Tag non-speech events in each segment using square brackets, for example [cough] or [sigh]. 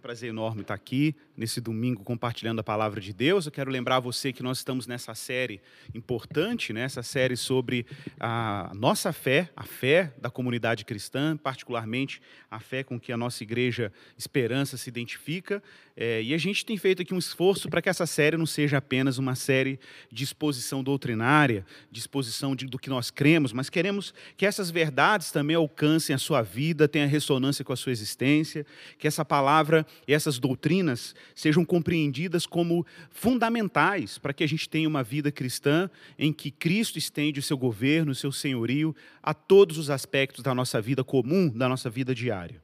prazer enorme estar aqui nesse domingo compartilhando a palavra de Deus. Eu quero lembrar você que nós estamos nessa série importante, né? essa série sobre a nossa fé, a fé da comunidade cristã, particularmente a fé com que a nossa igreja Esperança se identifica. É, e a gente tem feito aqui um esforço para que essa série não seja apenas uma série de exposição doutrinária, de exposição de, do que nós cremos, mas queremos que essas verdades também alcancem a sua vida, tenham ressonância com a sua existência, que essa palavra essas doutrinas sejam compreendidas como fundamentais para que a gente tenha uma vida cristã em que Cristo estende o seu governo, o seu senhorio a todos os aspectos da nossa vida comum, da nossa vida diária.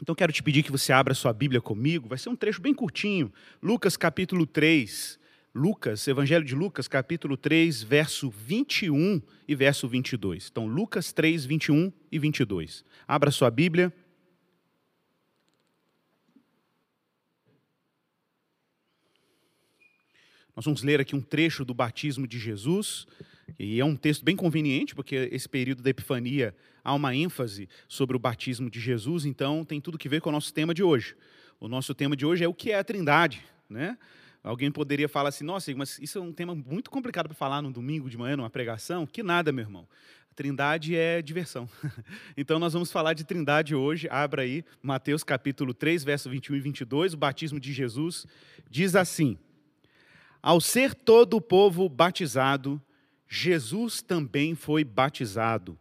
Então quero te pedir que você abra sua Bíblia comigo, vai ser um trecho bem curtinho, Lucas capítulo 3. Lucas, Evangelho de Lucas, capítulo 3, verso 21 e verso 22. Então, Lucas 3, 21 e 22. Abra sua Bíblia. Nós vamos ler aqui um trecho do batismo de Jesus, e é um texto bem conveniente, porque esse período da Epifania há uma ênfase sobre o batismo de Jesus, então tem tudo que ver com o nosso tema de hoje. O nosso tema de hoje é o que é a Trindade, né? Alguém poderia falar assim, nossa, mas isso é um tema muito complicado para falar no domingo de manhã, numa pregação. Que nada, meu irmão. Trindade é diversão. [laughs] Então nós vamos falar de Trindade hoje. Abra aí Mateus capítulo 3, verso 21 e 22, o batismo de Jesus. Diz assim: Ao ser todo o povo batizado, Jesus também foi batizado.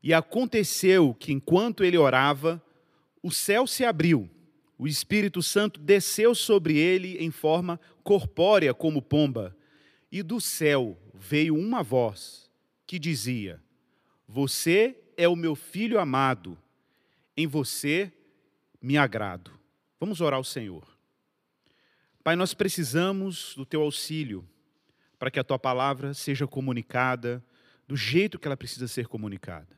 E aconteceu que enquanto ele orava, o céu se abriu o Espírito Santo desceu sobre ele em forma corpórea como pomba, e do céu veio uma voz que dizia: Você é o meu filho amado, em você me agrado. Vamos orar ao Senhor. Pai, nós precisamos do teu auxílio para que a tua palavra seja comunicada do jeito que ela precisa ser comunicada.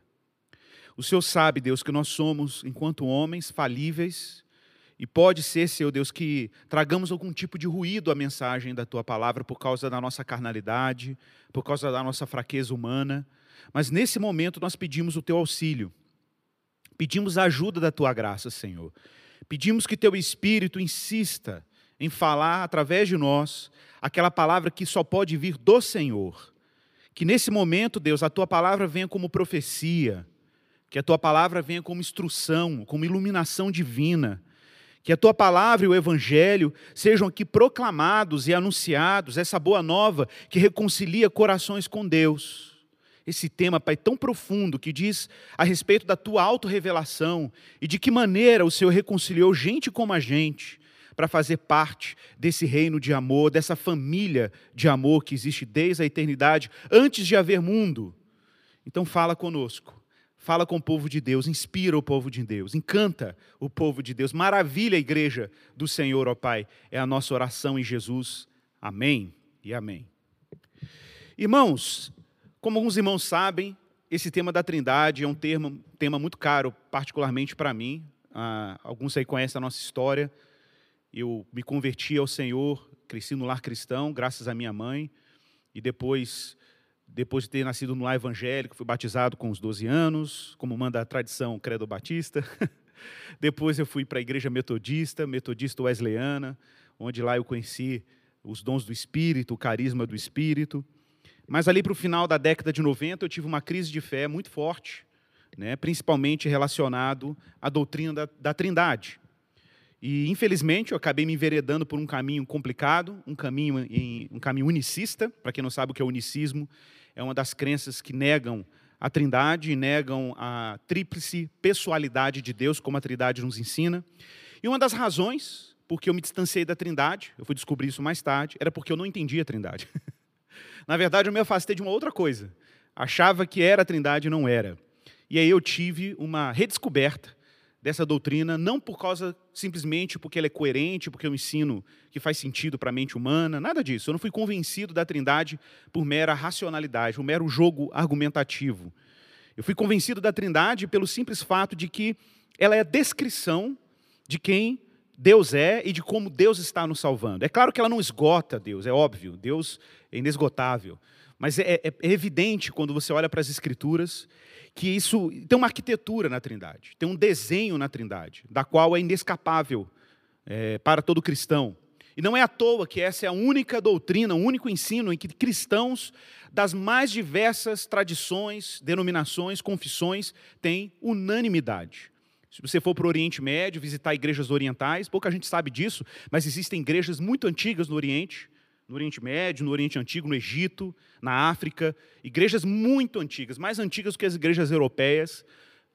O Senhor sabe, Deus, que nós somos, enquanto homens falíveis, e pode ser, Senhor Deus, que tragamos algum tipo de ruído à mensagem da tua palavra por causa da nossa carnalidade, por causa da nossa fraqueza humana. Mas nesse momento nós pedimos o teu auxílio. Pedimos a ajuda da tua graça, Senhor. Pedimos que teu espírito insista em falar através de nós aquela palavra que só pode vir do Senhor. Que nesse momento, Deus, a tua palavra venha como profecia, que a tua palavra venha como instrução, como iluminação divina que a tua palavra e o evangelho sejam aqui proclamados e anunciados, essa boa nova que reconcilia corações com Deus. Esse tema, Pai, tão profundo que diz a respeito da tua autorrevelação e de que maneira o Senhor reconciliou gente como a gente para fazer parte desse reino de amor, dessa família de amor que existe desde a eternidade, antes de haver mundo. Então, fala conosco Fala com o povo de Deus, inspira o povo de Deus, encanta o povo de Deus, maravilha a igreja do Senhor, ó Pai. É a nossa oração em Jesus. Amém e amém. Irmãos, como alguns irmãos sabem, esse tema da Trindade é um tema, tema muito caro, particularmente para mim. Ah, alguns aí conhecem a nossa história. Eu me converti ao Senhor, cresci no lar cristão, graças à minha mãe, e depois depois de ter nascido no lar evangélico, fui batizado com os 12 anos, como manda a tradição credo batista. [laughs] depois eu fui para a igreja metodista, metodista wesleyana, onde lá eu conheci os dons do Espírito, o carisma do Espírito. Mas ali para o final da década de 90 eu tive uma crise de fé muito forte, né, principalmente relacionado à doutrina da, da Trindade. E infelizmente eu acabei me enveredando por um caminho complicado, um caminho, um caminho unicista. Para quem não sabe o que é unicismo, é uma das crenças que negam a trindade negam a tríplice pessoalidade de Deus, como a trindade nos ensina. E uma das razões porque eu me distanciei da trindade, eu fui descobrir isso mais tarde, era porque eu não entendia a trindade. [laughs] Na verdade, eu me afastei de uma outra coisa. Achava que era a trindade e não era. E aí eu tive uma redescoberta dessa doutrina, não por causa simplesmente porque ela é coerente, porque eu ensino que faz sentido para a mente humana, nada disso. Eu não fui convencido da Trindade por mera racionalidade, por mero jogo argumentativo. Eu fui convencido da Trindade pelo simples fato de que ela é a descrição de quem Deus é e de como Deus está nos salvando. É claro que ela não esgota Deus, é óbvio, Deus é inesgotável. Mas é, é, é evidente quando você olha para as Escrituras que isso tem uma arquitetura na Trindade, tem um desenho na Trindade, da qual é inescapável é, para todo cristão. E não é à toa que essa é a única doutrina, o único ensino em que cristãos das mais diversas tradições, denominações, confissões têm unanimidade. Se você for para o Oriente Médio, visitar igrejas orientais, pouca gente sabe disso, mas existem igrejas muito antigas no Oriente, no Oriente Médio, no Oriente Antigo, no Egito, na África, igrejas muito antigas, mais antigas do que as igrejas europeias,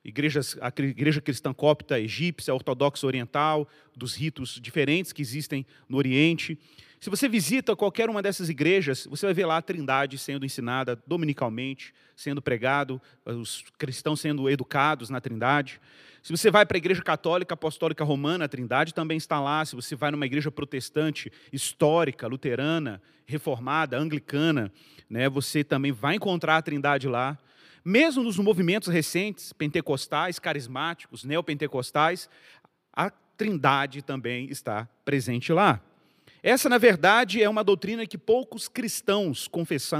igrejas, a igreja cristã cópita egípcia, ortodoxa oriental, dos ritos diferentes que existem no Oriente. Se você visita qualquer uma dessas igrejas, você vai ver lá a Trindade sendo ensinada dominicalmente, sendo pregado, os cristãos sendo educados na Trindade. Se você vai para a igreja católica apostólica romana, a Trindade também está lá. Se você vai numa igreja protestante histórica, luterana, reformada, anglicana, né, você também vai encontrar a Trindade lá. Mesmo nos movimentos recentes, pentecostais, carismáticos, neopentecostais, a Trindade também está presente lá. Essa, na verdade, é uma doutrina que poucos cristãos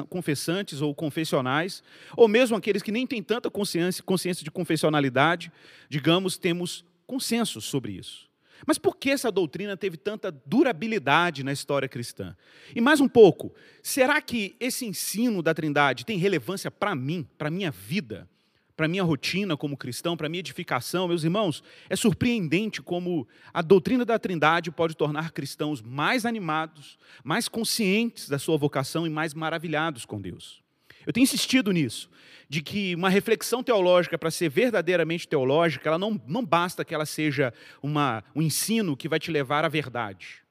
confessantes ou confessionais, ou mesmo aqueles que nem têm tanta consciência, consciência de confessionalidade, digamos, temos consenso sobre isso. Mas por que essa doutrina teve tanta durabilidade na história cristã? E mais um pouco, será que esse ensino da Trindade tem relevância para mim, para minha vida? Para minha rotina como cristão, para minha edificação, meus irmãos, é surpreendente como a doutrina da Trindade pode tornar cristãos mais animados, mais conscientes da sua vocação e mais maravilhados com Deus. Eu tenho insistido nisso, de que uma reflexão teológica, para ser verdadeiramente teológica, ela não, não basta que ela seja uma, um ensino que vai te levar à verdade,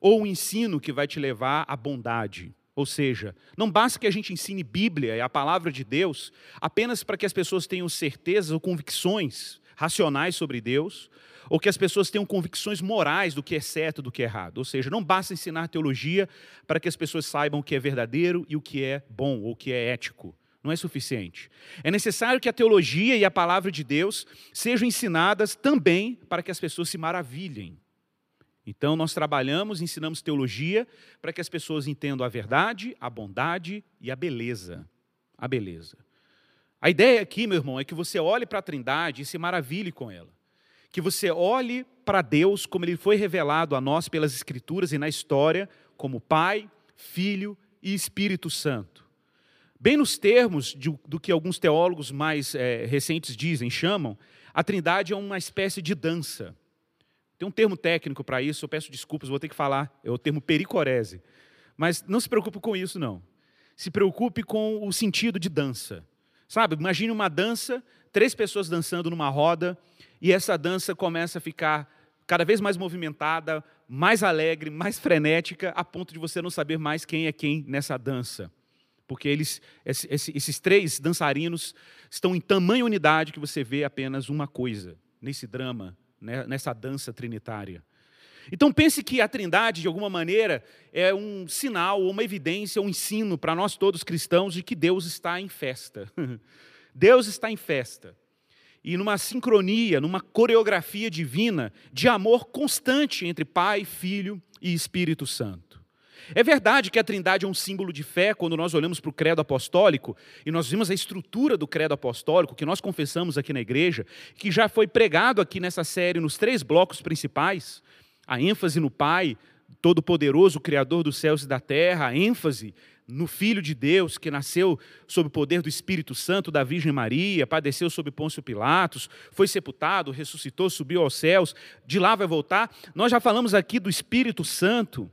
ou um ensino que vai te levar à bondade ou seja, não basta que a gente ensine Bíblia e a palavra de Deus apenas para que as pessoas tenham certezas ou convicções racionais sobre Deus, ou que as pessoas tenham convicções morais do que é certo e do que é errado. Ou seja, não basta ensinar teologia para que as pessoas saibam o que é verdadeiro e o que é bom ou o que é ético. Não é suficiente. É necessário que a teologia e a palavra de Deus sejam ensinadas também para que as pessoas se maravilhem então, nós trabalhamos, ensinamos teologia para que as pessoas entendam a verdade, a bondade e a beleza. A beleza. A ideia aqui, meu irmão, é que você olhe para a Trindade e se maravilhe com ela. Que você olhe para Deus como ele foi revelado a nós pelas Escrituras e na história, como Pai, Filho e Espírito Santo. Bem nos termos de, do que alguns teólogos mais é, recentes dizem, chamam, a Trindade é uma espécie de dança. Tem um termo técnico para isso, eu peço desculpas, vou ter que falar, é o termo pericorese. Mas não se preocupe com isso, não. Se preocupe com o sentido de dança. Sabe, imagine uma dança, três pessoas dançando numa roda, e essa dança começa a ficar cada vez mais movimentada, mais alegre, mais frenética, a ponto de você não saber mais quem é quem nessa dança. Porque eles, esses três dançarinos estão em tamanha unidade que você vê apenas uma coisa nesse drama né, nessa dança trinitária. Então pense que a Trindade, de alguma maneira, é um sinal, uma evidência, um ensino para nós todos cristãos de que Deus está em festa. [laughs] Deus está em festa. E numa sincronia, numa coreografia divina de amor constante entre Pai, Filho e Espírito Santo. É verdade que a Trindade é um símbolo de fé quando nós olhamos para o credo apostólico e nós vimos a estrutura do credo apostólico que nós confessamos aqui na igreja, que já foi pregado aqui nessa série nos três blocos principais: a ênfase no Pai, Todo-Poderoso, Criador dos céus e da terra, a ênfase no Filho de Deus, que nasceu sob o poder do Espírito Santo da Virgem Maria, padeceu sob Pôncio Pilatos, foi sepultado, ressuscitou, subiu aos céus, de lá vai voltar. Nós já falamos aqui do Espírito Santo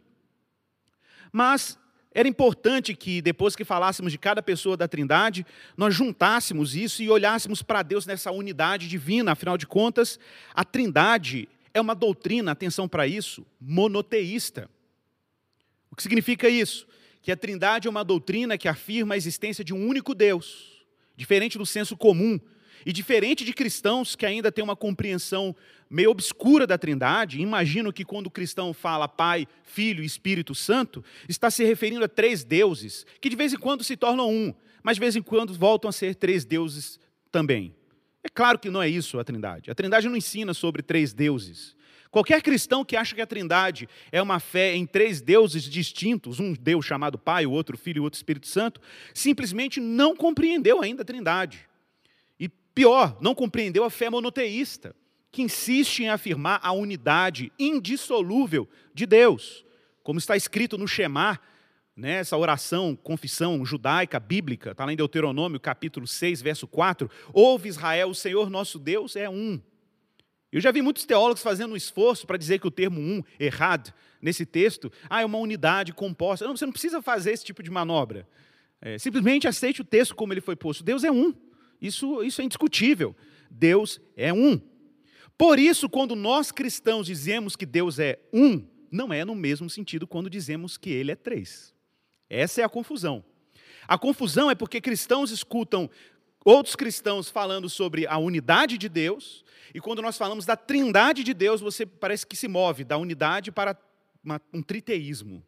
mas era importante que, depois que falássemos de cada pessoa da Trindade, nós juntássemos isso e olhássemos para Deus nessa unidade divina. Afinal de contas, a Trindade é uma doutrina, atenção para isso, monoteísta. O que significa isso? Que a Trindade é uma doutrina que afirma a existência de um único Deus, diferente do senso comum e diferente de cristãos que ainda têm uma compreensão meio obscura da Trindade, imagino que quando o cristão fala Pai, Filho e Espírito Santo, está se referindo a três deuses, que de vez em quando se tornam um, mas de vez em quando voltam a ser três deuses também. É claro que não é isso a Trindade. A Trindade não ensina sobre três deuses. Qualquer cristão que acha que a Trindade é uma fé em três deuses distintos, um Deus chamado Pai, o outro Filho e o outro Espírito Santo, simplesmente não compreendeu ainda a Trindade. E pior, não compreendeu a fé monoteísta, que insiste em afirmar a unidade indissolúvel de Deus, como está escrito no Shemar, né, essa oração, confissão judaica, bíblica, está lá em Deuteronômio, capítulo 6, verso 4. Ouve Israel, o Senhor nosso Deus é um. Eu já vi muitos teólogos fazendo um esforço para dizer que o termo um, errado, nesse texto, ah, é uma unidade composta. Não, você não precisa fazer esse tipo de manobra. É, simplesmente aceite o texto como ele foi posto. Deus é um. Isso, isso é indiscutível. Deus é um. Por isso, quando nós cristãos dizemos que Deus é um, não é no mesmo sentido quando dizemos que ele é três. Essa é a confusão. A confusão é porque cristãos escutam outros cristãos falando sobre a unidade de Deus, e quando nós falamos da trindade de Deus, você parece que se move da unidade para uma, um triteísmo,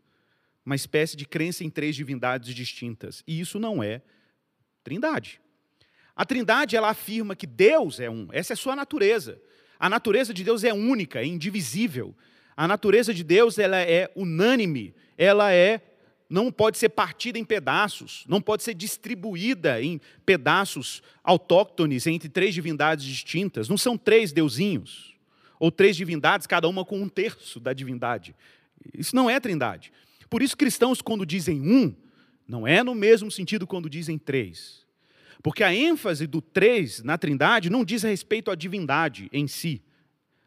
uma espécie de crença em três divindades distintas. E isso não é trindade. A trindade, ela afirma que Deus é um, essa é a sua natureza. A natureza de Deus é única, é indivisível. A natureza de Deus ela é unânime, ela é não pode ser partida em pedaços, não pode ser distribuída em pedaços autóctones entre três divindades distintas. Não são três deusinhos, ou três divindades, cada uma com um terço da divindade. Isso não é trindade. Por isso, cristãos, quando dizem um, não é no mesmo sentido quando dizem três. Porque a ênfase do três na trindade não diz respeito à divindade em si,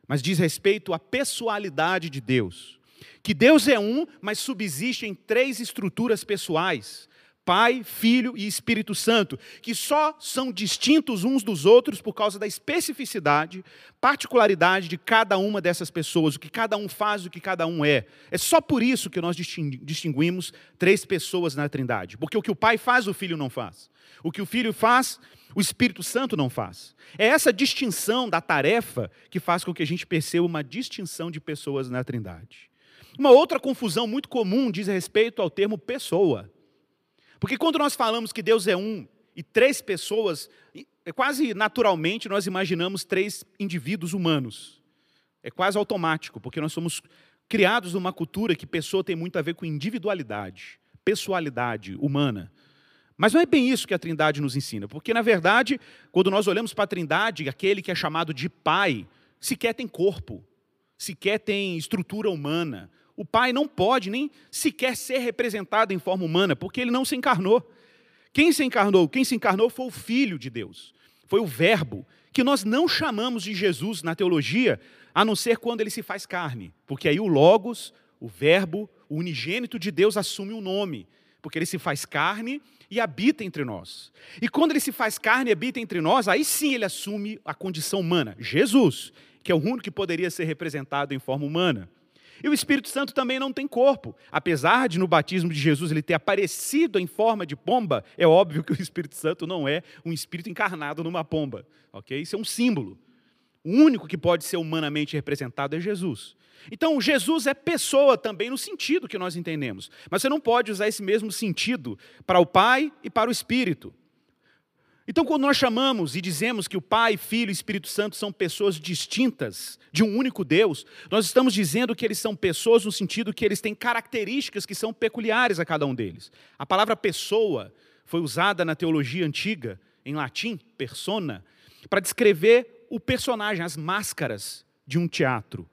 mas diz respeito à pessoalidade de Deus. Que Deus é um, mas subsiste em três estruturas pessoais: Pai, Filho e Espírito Santo, que só são distintos uns dos outros por causa da especificidade, particularidade de cada uma dessas pessoas, o que cada um faz, o que cada um é. É só por isso que nós distinguimos três pessoas na Trindade, porque o que o Pai faz, o Filho não faz. O que o Filho faz, o Espírito Santo não faz. É essa distinção da tarefa que faz com que a gente perceba uma distinção de pessoas na Trindade. Uma outra confusão muito comum diz respeito ao termo pessoa. Porque quando nós falamos que Deus é um e três pessoas, é quase naturalmente nós imaginamos três indivíduos humanos. É quase automático, porque nós somos criados numa cultura que pessoa tem muito a ver com individualidade, pessoalidade humana. Mas não é bem isso que a Trindade nos ensina, porque na verdade, quando nós olhamos para a Trindade, aquele que é chamado de Pai, sequer tem corpo, sequer tem estrutura humana, o Pai não pode nem sequer ser representado em forma humana, porque ele não se encarnou. Quem se encarnou? Quem se encarnou foi o Filho de Deus, foi o Verbo, que nós não chamamos de Jesus na teologia, a não ser quando ele se faz carne, porque aí o Logos, o Verbo, o unigênito de Deus assume o um nome, porque ele se faz carne e habita entre nós. E quando ele se faz carne e habita entre nós, aí sim ele assume a condição humana, Jesus, que é o único que poderia ser representado em forma humana. E o Espírito Santo também não tem corpo. Apesar de no batismo de Jesus ele ter aparecido em forma de pomba, é óbvio que o Espírito Santo não é um espírito encarnado numa pomba. ok? Isso é um símbolo. O único que pode ser humanamente representado é Jesus. Então, Jesus é pessoa também no sentido que nós entendemos. Mas você não pode usar esse mesmo sentido para o Pai e para o Espírito. Então, quando nós chamamos e dizemos que o Pai, Filho e Espírito Santo são pessoas distintas de um único Deus, nós estamos dizendo que eles são pessoas no sentido que eles têm características que são peculiares a cada um deles. A palavra pessoa foi usada na teologia antiga, em latim, persona, para descrever o personagem, as máscaras de um teatro.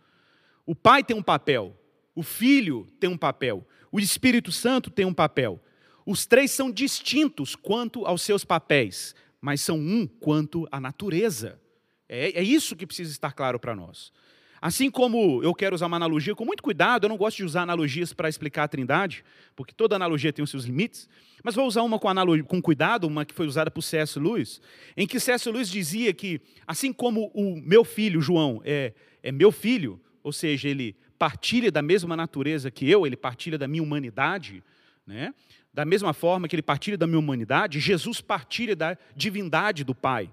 O Pai tem um papel, o Filho tem um papel, o Espírito Santo tem um papel. Os três são distintos quanto aos seus papéis, mas são um quanto à natureza. É, é isso que precisa estar claro para nós. Assim como eu quero usar uma analogia com muito cuidado, eu não gosto de usar analogias para explicar a trindade, porque toda analogia tem os seus limites, mas vou usar uma com, analogia, com cuidado, uma que foi usada por C.S. Lewis, em que C.S. Lewis dizia que, assim como o meu filho, João, é, é meu filho, ou seja, ele partilha da mesma natureza que eu, ele partilha da minha humanidade, né? Da mesma forma que ele partilha da minha humanidade, Jesus partilha da divindade do Pai.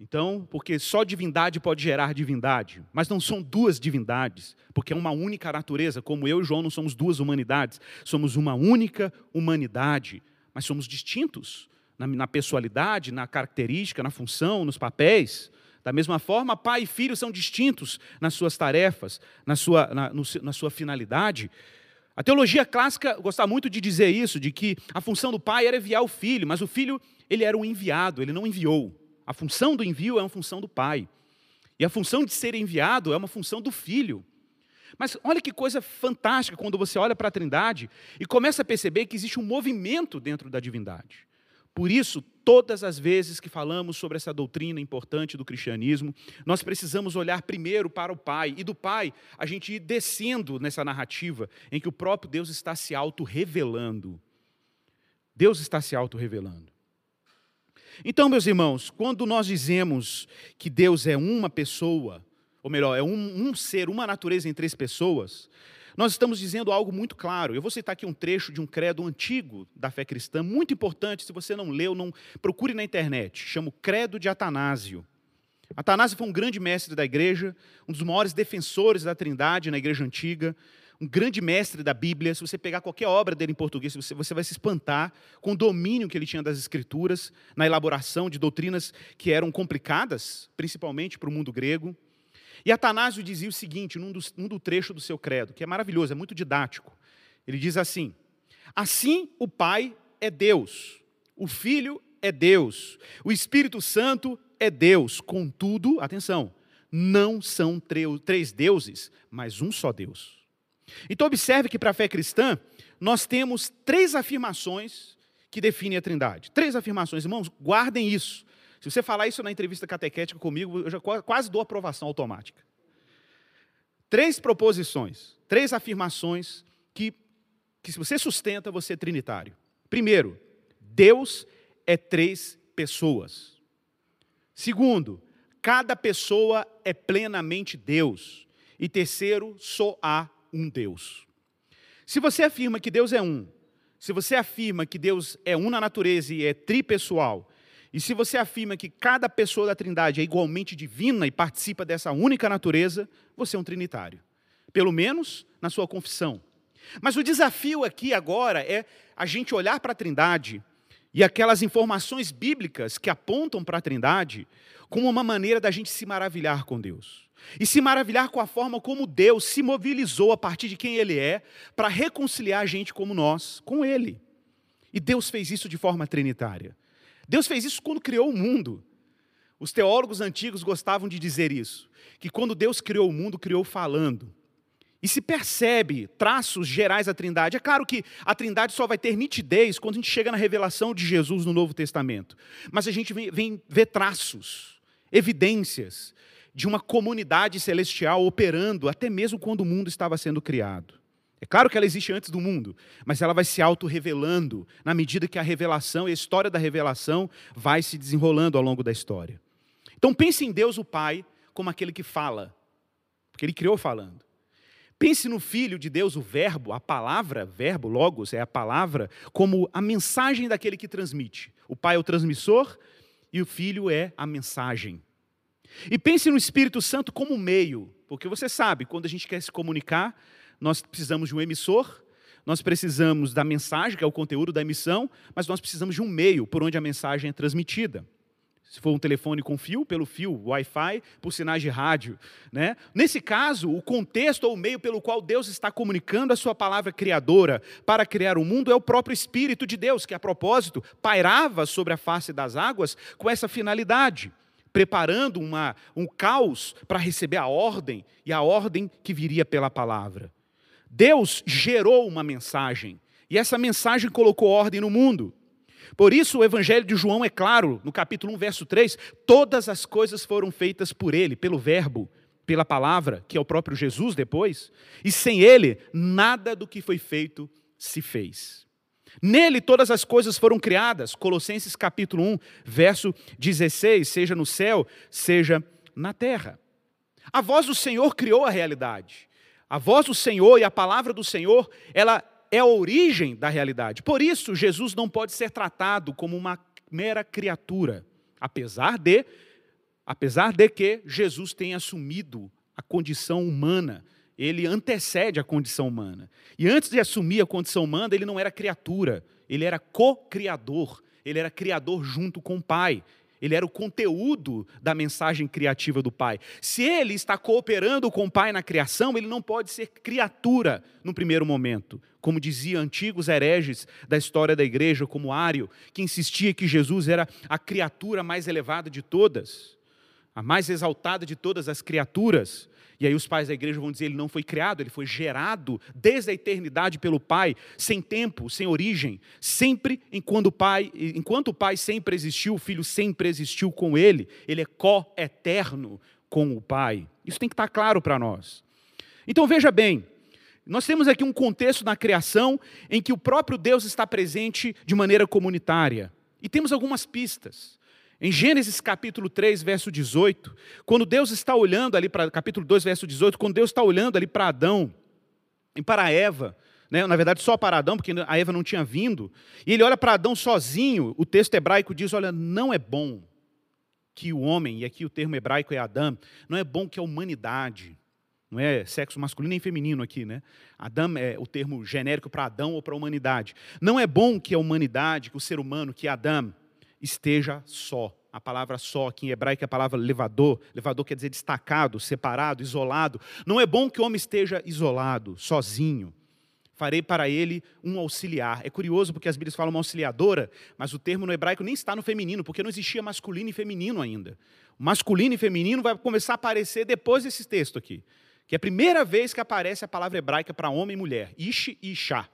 Então, porque só divindade pode gerar divindade, mas não são duas divindades, porque é uma única natureza, como eu e João não somos duas humanidades, somos uma única humanidade, mas somos distintos na, na pessoalidade, na característica, na função, nos papéis. Da mesma forma, pai e filho são distintos nas suas tarefas, na sua, na, no, na sua finalidade. A teologia clássica gostava muito de dizer isso, de que a função do pai era enviar o filho, mas o filho ele era o enviado, ele não enviou. A função do envio é uma função do pai. E a função de ser enviado é uma função do filho. Mas olha que coisa fantástica quando você olha para a Trindade e começa a perceber que existe um movimento dentro da divindade. Por isso, todas as vezes que falamos sobre essa doutrina importante do cristianismo, nós precisamos olhar primeiro para o Pai, e do Pai a gente ir descendo nessa narrativa em que o próprio Deus está se auto-revelando. Deus está se auto-revelando. Então, meus irmãos, quando nós dizemos que Deus é uma pessoa, ou melhor, é um, um ser, uma natureza em três pessoas, nós estamos dizendo algo muito claro. Eu vou citar aqui um trecho de um credo antigo da fé cristã, muito importante. Se você não leu, não procure na internet. Chama o Credo de Atanásio. Atanásio foi um grande mestre da igreja, um dos maiores defensores da Trindade na igreja antiga, um grande mestre da Bíblia. Se você pegar qualquer obra dele em português, você, você vai se espantar com o domínio que ele tinha das Escrituras, na elaboração de doutrinas que eram complicadas, principalmente para o mundo grego. E Atanásio dizia o seguinte, num, dos, num do trecho do seu credo, que é maravilhoso, é muito didático. Ele diz assim: Assim o Pai é Deus, o Filho é Deus, o Espírito Santo é Deus. Contudo, atenção, não são três deuses, mas um só Deus. Então, observe que para a fé cristã, nós temos três afirmações que definem a Trindade. Três afirmações, irmãos, guardem isso. Se você falar isso na entrevista catequética comigo, eu já quase dou aprovação automática. Três proposições, três afirmações que, que se você sustenta, você é trinitário. Primeiro, Deus é três pessoas. Segundo, cada pessoa é plenamente Deus. E terceiro, só há um Deus. Se você afirma que Deus é um, se você afirma que Deus é um na natureza e é tripessoal, e se você afirma que cada pessoa da Trindade é igualmente divina e participa dessa única natureza, você é um trinitário. Pelo menos na sua confissão. Mas o desafio aqui agora é a gente olhar para a Trindade e aquelas informações bíblicas que apontam para a Trindade como uma maneira da gente se maravilhar com Deus. E se maravilhar com a forma como Deus se mobilizou a partir de quem Ele é para reconciliar a gente como nós com Ele. E Deus fez isso de forma trinitária. Deus fez isso quando criou o mundo. Os teólogos antigos gostavam de dizer isso, que quando Deus criou o mundo, criou falando. E se percebe traços gerais da Trindade. É claro que a Trindade só vai ter nitidez quando a gente chega na revelação de Jesus no Novo Testamento. Mas a gente vem, vem ver traços, evidências de uma comunidade celestial operando até mesmo quando o mundo estava sendo criado. É claro que ela existe antes do mundo, mas ela vai se auto-revelando na medida que a revelação e a história da revelação vai se desenrolando ao longo da história. Então pense em Deus o Pai como aquele que fala, porque ele criou falando. Pense no Filho de Deus, o Verbo, a palavra, verbo, logos, é a palavra, como a mensagem daquele que transmite. O Pai é o transmissor e o Filho é a mensagem. E pense no Espírito Santo como meio, porque você sabe, quando a gente quer se comunicar, nós precisamos de um emissor, nós precisamos da mensagem, que é o conteúdo da emissão, mas nós precisamos de um meio por onde a mensagem é transmitida. Se for um telefone com fio, pelo fio, Wi-Fi, por sinais de rádio. Né? Nesse caso, o contexto ou o meio pelo qual Deus está comunicando a sua palavra criadora para criar o mundo é o próprio Espírito de Deus, que a propósito pairava sobre a face das águas com essa finalidade, preparando uma, um caos para receber a ordem e a ordem que viria pela palavra. Deus gerou uma mensagem e essa mensagem colocou ordem no mundo. Por isso o evangelho de João é claro, no capítulo 1, verso 3, todas as coisas foram feitas por ele, pelo verbo, pela palavra, que é o próprio Jesus depois, e sem ele nada do que foi feito se fez. Nele todas as coisas foram criadas, Colossenses capítulo 1, verso 16, seja no céu, seja na terra. A voz do Senhor criou a realidade. A voz do Senhor e a palavra do Senhor, ela é a origem da realidade. Por isso, Jesus não pode ser tratado como uma mera criatura, apesar de apesar de que Jesus tenha assumido a condição humana, ele antecede a condição humana. E antes de assumir a condição humana, ele não era criatura, ele era co-criador. ele era criador junto com o Pai. Ele era o conteúdo da mensagem criativa do Pai. Se ele está cooperando com o Pai na criação, ele não pode ser criatura no primeiro momento. Como dizia antigos hereges da história da igreja, como Ário, que insistia que Jesus era a criatura mais elevada de todas, a mais exaltada de todas as criaturas. E aí os pais da igreja vão dizer, ele não foi criado, ele foi gerado desde a eternidade pelo Pai, sem tempo, sem origem, sempre enquanto o Pai, enquanto o Pai sempre existiu, o Filho sempre existiu com ele, ele é co-eterno com o Pai. Isso tem que estar claro para nós. Então veja bem, nós temos aqui um contexto na criação em que o próprio Deus está presente de maneira comunitária. E temos algumas pistas. Em Gênesis capítulo 3, verso 18, quando Deus está olhando ali para capítulo 2, verso 18, quando Deus está olhando ali para Adão e para Eva, né, na verdade só para Adão, porque a Eva não tinha vindo, e ele olha para Adão sozinho, o texto hebraico diz: olha, não é bom que o homem, e aqui o termo hebraico é Adão, não é bom que a humanidade, não é sexo masculino nem feminino aqui, né? Adão é o termo genérico para Adão ou para a humanidade. Não é bom que a humanidade, que o ser humano, que Adão, esteja só. A palavra só aqui em hebraico é a palavra levador. Levador quer dizer destacado, separado, isolado. Não é bom que o homem esteja isolado, sozinho. Farei para ele um auxiliar. É curioso porque as Bíblias falam uma auxiliadora, mas o termo no hebraico nem está no feminino, porque não existia masculino e feminino ainda. O masculino e feminino vai começar a aparecer depois desse texto aqui, que é a primeira vez que aparece a palavra hebraica para homem e mulher, ish e ishá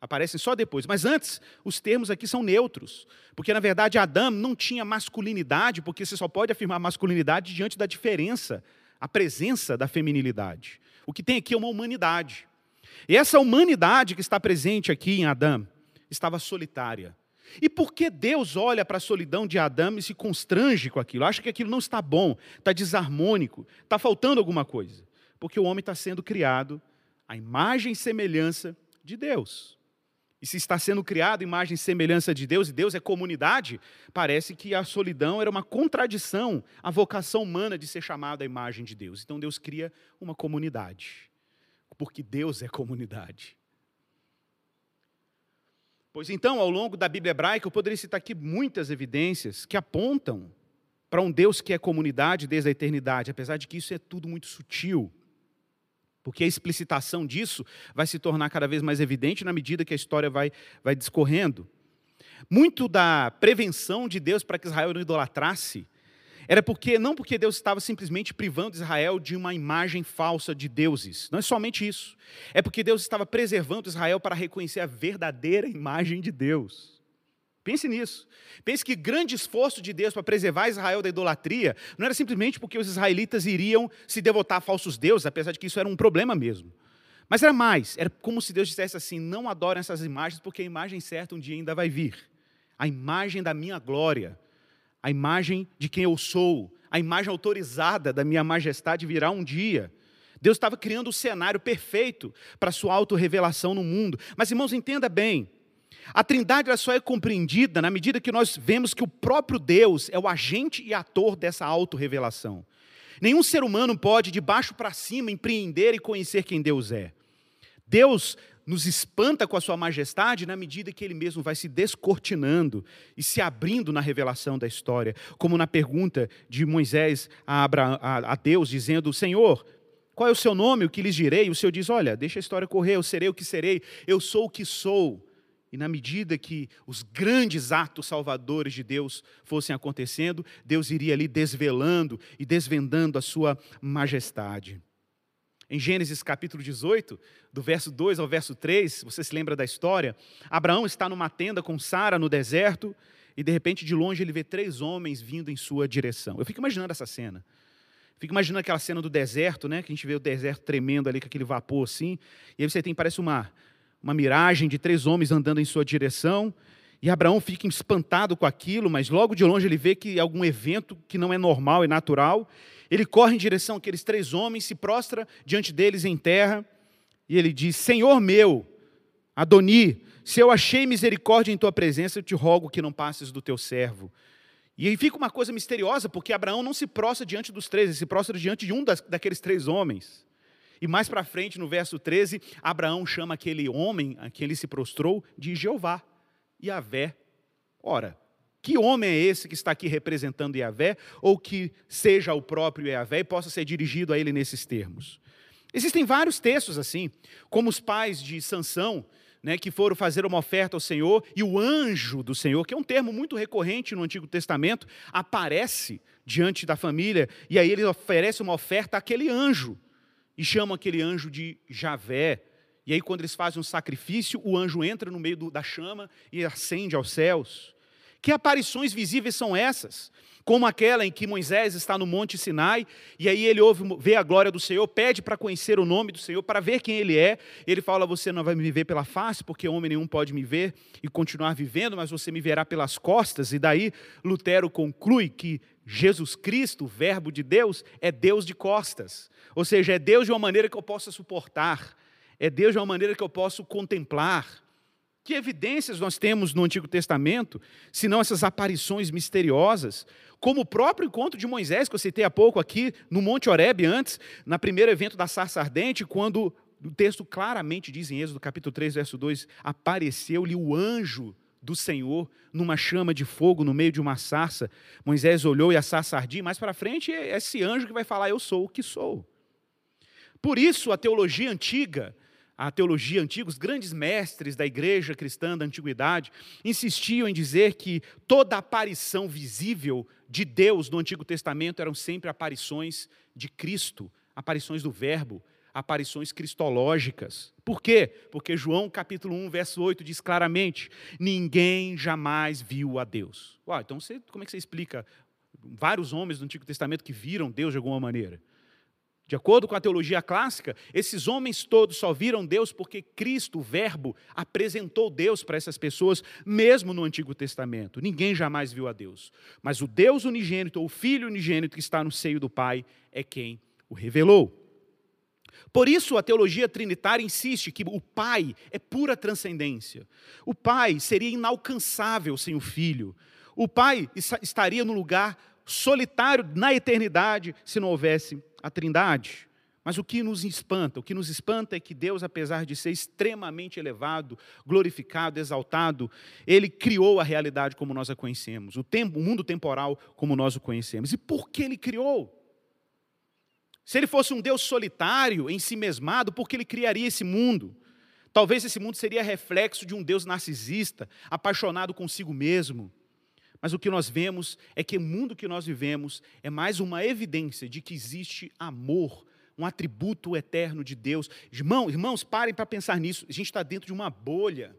aparecem só depois. Mas antes, os termos aqui são neutros, porque na verdade Adão não tinha masculinidade, porque você só pode afirmar masculinidade diante da diferença, a presença da feminilidade. O que tem aqui é uma humanidade. E essa humanidade que está presente aqui em Adão estava solitária. E por que Deus olha para a solidão de Adão e se constrange com aquilo? Acha que aquilo não está bom, está desarmônico, está faltando alguma coisa? Porque o homem está sendo criado à imagem e semelhança de Deus e se está sendo criado imagem e semelhança de Deus, e Deus é comunidade, parece que a solidão era uma contradição à vocação humana de ser chamada a imagem de Deus. Então Deus cria uma comunidade, porque Deus é comunidade. Pois então, ao longo da Bíblia hebraica, eu poderia citar aqui muitas evidências que apontam para um Deus que é comunidade desde a eternidade, apesar de que isso é tudo muito sutil. Porque a explicitação disso vai se tornar cada vez mais evidente na medida que a história vai, vai discorrendo. Muito da prevenção de Deus para que Israel não idolatrasse era porque não porque Deus estava simplesmente privando Israel de uma imagem falsa de deuses. Não é somente isso. É porque Deus estava preservando Israel para reconhecer a verdadeira imagem de Deus. Pense nisso. Pense que grande esforço de Deus para preservar Israel da idolatria não era simplesmente porque os israelitas iriam se devotar a falsos deuses, apesar de que isso era um problema mesmo. Mas era mais, era como se Deus dissesse assim: não adorem essas imagens, porque a imagem certa um dia ainda vai vir. A imagem da minha glória, a imagem de quem eu sou, a imagem autorizada da minha majestade virá um dia. Deus estava criando o cenário perfeito para a sua autorrevelação no mundo. Mas, irmãos, entenda bem: a trindade só é compreendida na medida que nós vemos que o próprio Deus é o agente e ator dessa autorrevelação. Nenhum ser humano pode, de baixo para cima, empreender e conhecer quem Deus é. Deus nos espanta com a sua majestade na medida que ele mesmo vai se descortinando e se abrindo na revelação da história, como na pergunta de Moisés a, a, a Deus, dizendo: Senhor, qual é o seu nome? O que lhes direi? O Senhor diz: Olha, deixa a história correr, eu serei o que serei, eu sou o que sou. E na medida que os grandes atos salvadores de Deus fossem acontecendo, Deus iria ali desvelando e desvendando a sua majestade. Em Gênesis capítulo 18, do verso 2 ao verso 3, você se lembra da história? Abraão está numa tenda com Sara no deserto e de repente de longe ele vê três homens vindo em sua direção. Eu fico imaginando essa cena. Fico imaginando aquela cena do deserto, né? Que a gente vê o deserto tremendo ali com aquele vapor assim. E aí você tem, parece uma, uma miragem de três homens andando em sua direção. E Abraão fica espantado com aquilo, mas logo de longe ele vê que é algum evento que não é normal e natural. Ele corre em direção àqueles três homens, se prostra diante deles em terra, e ele diz: Senhor meu, Adoni, se eu achei misericórdia em tua presença, eu te rogo que não passes do teu servo. E aí fica uma coisa misteriosa, porque Abraão não se prostra diante dos três, ele se prostra diante de um das, daqueles três homens. E mais para frente, no verso 13, Abraão chama aquele homem a quem ele se prostrou de Jeová, Yahvé. Ora, Que homem é esse que está aqui representando Yahvé, ou que seja o próprio Yahvé e possa ser dirigido a ele nesses termos? Existem vários textos assim, como os pais de Sansão, né, que foram fazer uma oferta ao Senhor, e o anjo do Senhor, que é um termo muito recorrente no Antigo Testamento, aparece diante da família, e aí ele oferece uma oferta àquele anjo, e chama aquele anjo de Javé. E aí, quando eles fazem um sacrifício, o anjo entra no meio do, da chama e acende aos céus. Que aparições visíveis são essas? Como aquela em que Moisés está no Monte Sinai, e aí ele ouve, vê a glória do Senhor, pede para conhecer o nome do Senhor, para ver quem ele é. Ele fala: Você não vai me ver pela face, porque homem nenhum pode me ver e continuar vivendo, mas você me verá pelas costas. E daí Lutero conclui que Jesus Cristo, o Verbo de Deus, é Deus de costas. Ou seja, é Deus de uma maneira que eu possa suportar, é Deus de uma maneira que eu posso contemplar. Que evidências nós temos no Antigo Testamento, se não essas aparições misteriosas, como o próprio encontro de Moisés, que eu citei há pouco aqui no Monte Horebe antes, na primeiro evento da sarça ardente, quando o texto claramente diz em Êxodo capítulo 3, verso 2, apareceu-lhe o anjo do Senhor numa chama de fogo no meio de uma sarça. Moisés olhou e a sarça ardia, mais para frente é esse anjo que vai falar, eu sou o que sou. Por isso a teologia antiga a teologia antiga, os grandes mestres da igreja cristã da antiguidade, insistiam em dizer que toda aparição visível de Deus no Antigo Testamento eram sempre aparições de Cristo, aparições do Verbo, aparições cristológicas. Por quê? Porque João capítulo 1, verso 8 diz claramente: ninguém jamais viu a Deus. Uau, então você, como é que você explica vários homens do Antigo Testamento que viram Deus de alguma maneira? De acordo com a teologia clássica, esses homens todos só viram Deus porque Cristo, o Verbo, apresentou Deus para essas pessoas, mesmo no Antigo Testamento. Ninguém jamais viu a Deus. Mas o Deus unigênito, ou o Filho unigênito que está no seio do Pai, é quem o revelou. Por isso, a teologia trinitária insiste que o Pai é pura transcendência. O Pai seria inalcançável sem o Filho. O Pai estaria no lugar solitário na eternidade se não houvesse a Trindade. Mas o que nos espanta? O que nos espanta é que Deus, apesar de ser extremamente elevado, glorificado, exaltado, Ele criou a realidade como nós a conhecemos, o, tempo, o mundo temporal como nós o conhecemos. E por que Ele criou? Se Ele fosse um Deus solitário, em si mesmado, por que Ele criaria esse mundo? Talvez esse mundo seria reflexo de um Deus narcisista, apaixonado consigo mesmo. Mas o que nós vemos é que o mundo que nós vivemos é mais uma evidência de que existe amor, um atributo eterno de Deus. Irmão, irmãos, parem para pensar nisso. A gente está dentro de uma bolha.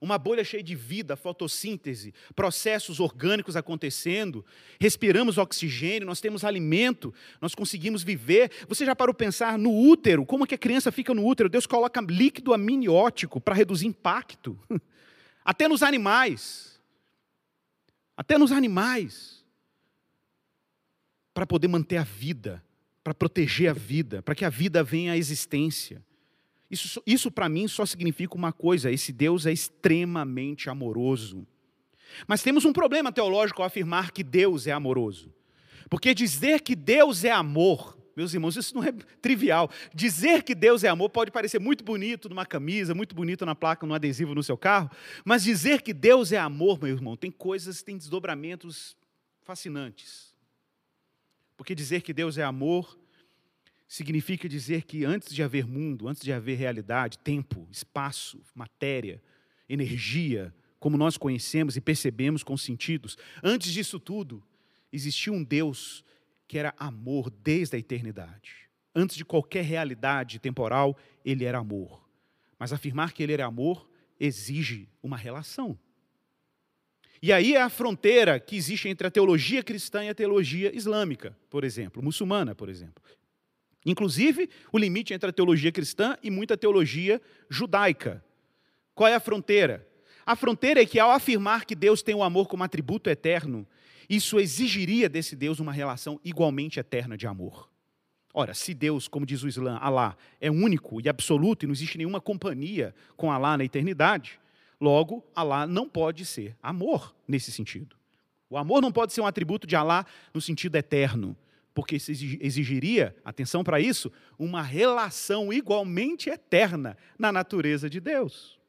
Uma bolha cheia de vida, fotossíntese, processos orgânicos acontecendo, respiramos oxigênio, nós temos alimento, nós conseguimos viver. Você já parou pensar no útero? Como que a criança fica no útero? Deus coloca líquido amniótico para reduzir impacto. [laughs] Até nos animais até nos animais, para poder manter a vida, para proteger a vida, para que a vida venha à existência. Isso, isso para mim só significa uma coisa: esse Deus é extremamente amoroso. Mas temos um problema teológico ao afirmar que Deus é amoroso. Porque dizer que Deus é amor meus irmãos, isso não é trivial. Dizer que Deus é amor pode parecer muito bonito numa camisa, muito bonito na placa, no adesivo no seu carro, mas dizer que Deus é amor, meu irmão, tem coisas, tem desdobramentos fascinantes. Porque dizer que Deus é amor significa dizer que antes de haver mundo, antes de haver realidade, tempo, espaço, matéria, energia, como nós conhecemos e percebemos com sentidos, antes disso tudo, existia um Deus que era amor desde a eternidade. Antes de qualquer realidade temporal, ele era amor. Mas afirmar que ele era amor exige uma relação. E aí é a fronteira que existe entre a teologia cristã e a teologia islâmica, por exemplo, muçulmana, por exemplo. Inclusive, o limite entre a teologia cristã e muita teologia judaica. Qual é a fronteira? A fronteira é que, ao afirmar que Deus tem o amor como atributo eterno, isso exigiria desse Deus uma relação igualmente eterna de amor. Ora, se Deus, como diz o Islã, Alá, é único e absoluto e não existe nenhuma companhia com Alá na eternidade, logo, Alá não pode ser amor nesse sentido. O amor não pode ser um atributo de Alá no sentido eterno, porque isso exigiria, atenção para isso, uma relação igualmente eterna na natureza de Deus.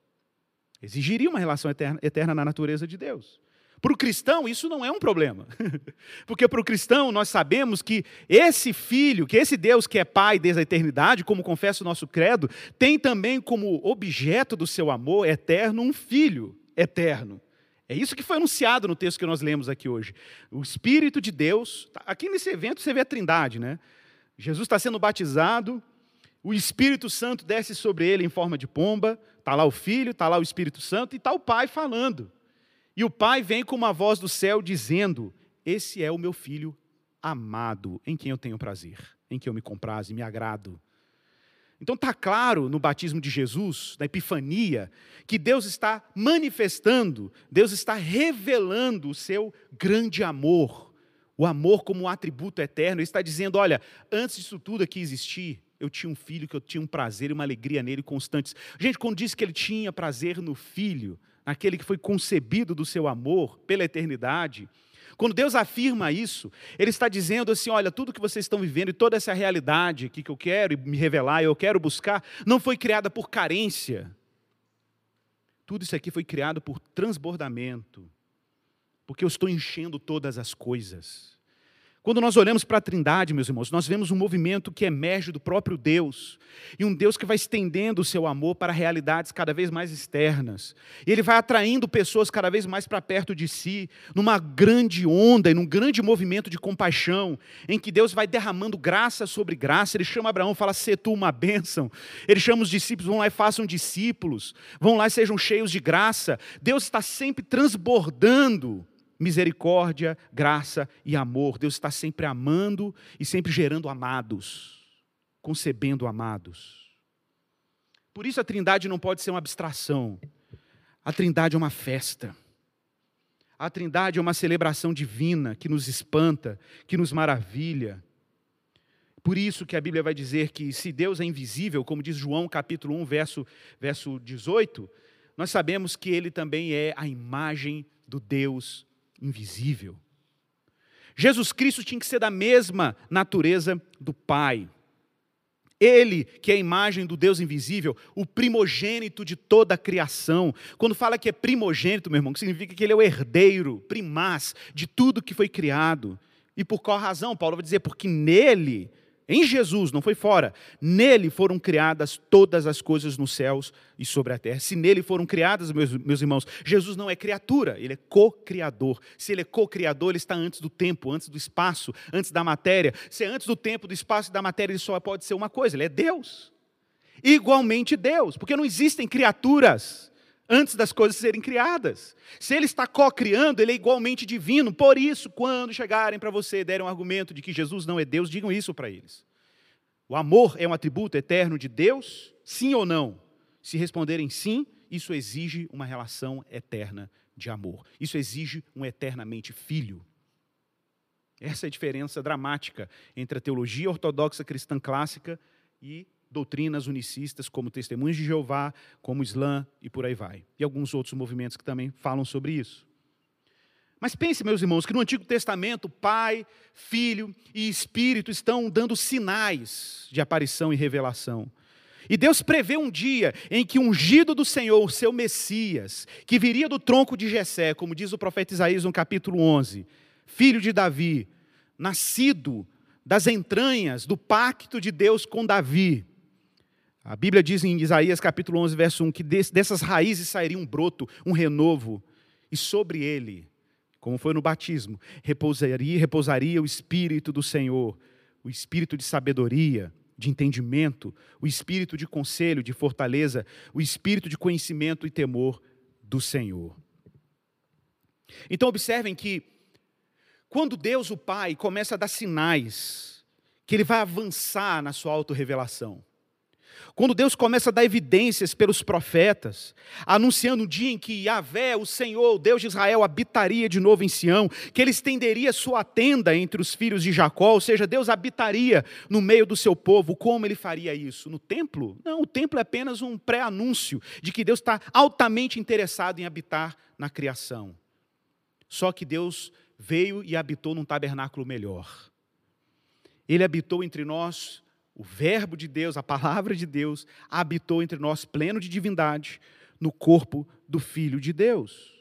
Exigiria uma relação eterna, eterna na natureza de Deus. Para o cristão, isso não é um problema. [laughs] Porque para o cristão, nós sabemos que esse filho, que esse Deus que é pai desde a eternidade, como confessa o nosso credo, tem também como objeto do seu amor eterno um filho eterno. É isso que foi anunciado no texto que nós lemos aqui hoje. O Espírito de Deus, tá, aqui nesse evento você vê a trindade, né? Jesus está sendo batizado, o Espírito Santo desce sobre ele em forma de pomba, está lá o Filho, está lá o Espírito Santo e está o Pai falando. E o pai vem com uma voz do céu dizendo: Esse é o meu filho amado, em quem eu tenho prazer, em quem eu me comprazo e me agrado. Então está claro no batismo de Jesus, na Epifania, que Deus está manifestando, Deus está revelando o seu grande amor, o amor como um atributo eterno. Ele está dizendo: olha, antes disso tudo aqui existir, eu tinha um filho que eu tinha um prazer e uma alegria nele constantes. Gente, quando disse que ele tinha prazer no filho, naquele que foi concebido do seu amor pela eternidade, quando Deus afirma isso, Ele está dizendo assim: olha, tudo que vocês estão vivendo e toda essa realidade que eu quero me revelar, eu quero buscar, não foi criada por carência. Tudo isso aqui foi criado por transbordamento, porque eu estou enchendo todas as coisas. Quando nós olhamos para a Trindade, meus irmãos, nós vemos um movimento que emerge do próprio Deus, e um Deus que vai estendendo o seu amor para realidades cada vez mais externas. E ele vai atraindo pessoas cada vez mais para perto de si, numa grande onda e num grande movimento de compaixão, em que Deus vai derramando graça sobre graça. Ele chama Abraão, fala: "Se tu uma bênção". Ele chama os discípulos, vão lá e façam discípulos. Vão lá e sejam cheios de graça. Deus está sempre transbordando misericórdia, graça e amor. Deus está sempre amando e sempre gerando amados, concebendo amados. Por isso a Trindade não pode ser uma abstração. A Trindade é uma festa. A Trindade é uma celebração divina que nos espanta, que nos maravilha. Por isso que a Bíblia vai dizer que se Deus é invisível, como diz João capítulo 1, verso, verso 18, nós sabemos que ele também é a imagem do Deus invisível. Jesus Cristo tinha que ser da mesma natureza do Pai. Ele, que é a imagem do Deus invisível, o primogênito de toda a criação. Quando fala que é primogênito, meu irmão, significa que ele é o herdeiro, primaz de tudo que foi criado. E por qual razão? Paulo vai dizer, porque nele em Jesus, não foi fora. Nele foram criadas todas as coisas nos céus e sobre a terra. Se nele foram criadas, meus, meus irmãos, Jesus não é criatura, ele é co-criador. Se ele é co-criador, ele está antes do tempo, antes do espaço, antes da matéria. Se é antes do tempo, do espaço e da matéria, ele só pode ser uma coisa: ele é Deus. Igualmente Deus, porque não existem criaturas antes das coisas serem criadas. Se ele está co-criando, ele é igualmente divino. Por isso, quando chegarem para você e derem um argumento de que Jesus não é Deus, digam isso para eles. O amor é um atributo eterno de Deus? Sim ou não? Se responderem sim, isso exige uma relação eterna de amor. Isso exige um eternamente filho. Essa é a diferença dramática entre a teologia ortodoxa cristã clássica e doutrinas unicistas, como Testemunhos de Jeová, como Islã e por aí vai. E alguns outros movimentos que também falam sobre isso. Mas pense, meus irmãos, que no Antigo Testamento, Pai, Filho e Espírito estão dando sinais de aparição e revelação. E Deus prevê um dia em que ungido do Senhor, o seu Messias, que viria do tronco de Jessé, como diz o profeta Isaías no capítulo 11, filho de Davi, nascido das entranhas do pacto de Deus com Davi, a Bíblia diz em Isaías capítulo 11, verso 1, que dessas raízes sairia um broto, um renovo, e sobre ele, como foi no batismo, repousaria, repousaria o Espírito do Senhor, o Espírito de sabedoria, de entendimento, o Espírito de conselho, de fortaleza, o Espírito de conhecimento e temor do Senhor. Então observem que, quando Deus, o Pai, começa a dar sinais, que Ele vai avançar na sua autorrevelação, quando Deus começa a dar evidências pelos profetas, anunciando o dia em que Yahvé, o Senhor, o Deus de Israel, habitaria de novo em Sião, que ele estenderia sua tenda entre os filhos de Jacó, ou seja, Deus habitaria no meio do seu povo. Como ele faria isso? No templo? Não, o templo é apenas um pré-anúncio de que Deus está altamente interessado em habitar na criação. Só que Deus veio e habitou num tabernáculo melhor. Ele habitou entre nós o Verbo de Deus, a palavra de Deus, habitou entre nós pleno de divindade, no corpo do Filho de Deus.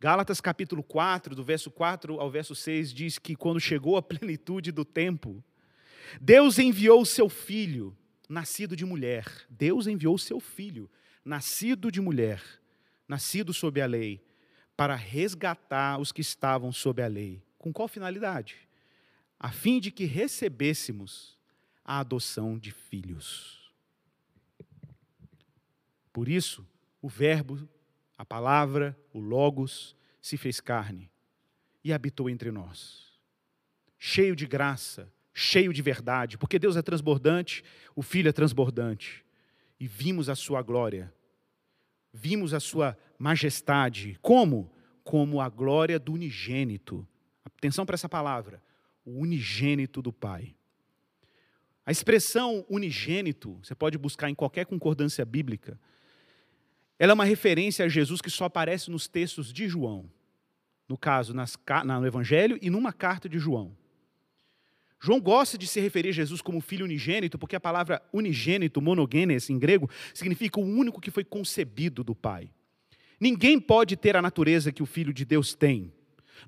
Gálatas capítulo 4, do verso 4 ao verso 6, diz que quando chegou a plenitude do tempo, Deus enviou o seu filho, nascido de mulher. Deus enviou o seu filho, nascido de mulher, nascido sob a lei, para resgatar os que estavam sob a lei. Com qual finalidade? A fim de que recebêssemos a adoção de filhos. Por isso, o Verbo, a palavra, o Logos, se fez carne e habitou entre nós, cheio de graça cheio de verdade, porque Deus é transbordante, o Filho é transbordante. E vimos a sua glória, vimos a sua majestade. Como? Como a glória do unigênito. Atenção para essa palavra: o unigênito do Pai. A expressão unigênito, você pode buscar em qualquer concordância bíblica, ela é uma referência a Jesus que só aparece nos textos de João. No caso, nas, no Evangelho e numa carta de João. João gosta de se referir a Jesus como filho unigênito, porque a palavra unigênito, monogenes em grego, significa o único que foi concebido do Pai. Ninguém pode ter a natureza que o Filho de Deus tem.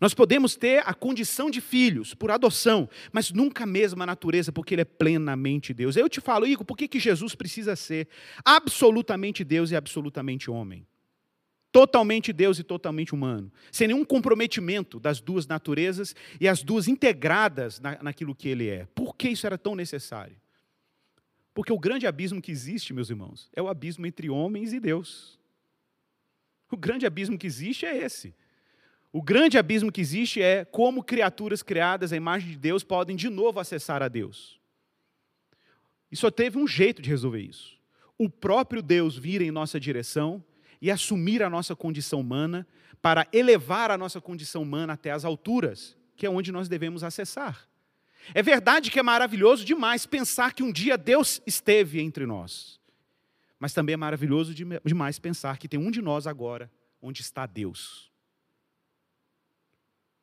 Nós podemos ter a condição de filhos, por adoção, mas nunca a mesma natureza, porque ele é plenamente Deus. Eu te falo, Igor, por que, que Jesus precisa ser absolutamente Deus e absolutamente homem? totalmente Deus e totalmente humano, sem nenhum comprometimento das duas naturezas e as duas integradas na, naquilo que ele é. Por que isso era tão necessário? Porque o grande abismo que existe, meus irmãos, é o abismo entre homens e Deus. O grande abismo que existe é esse. O grande abismo que existe é como criaturas criadas à imagem de Deus podem de novo acessar a Deus. E só teve um jeito de resolver isso. O próprio Deus vir em nossa direção e assumir a nossa condição humana para elevar a nossa condição humana até as alturas, que é onde nós devemos acessar. É verdade que é maravilhoso demais pensar que um dia Deus esteve entre nós. Mas também é maravilhoso demais pensar que tem um de nós agora onde está Deus.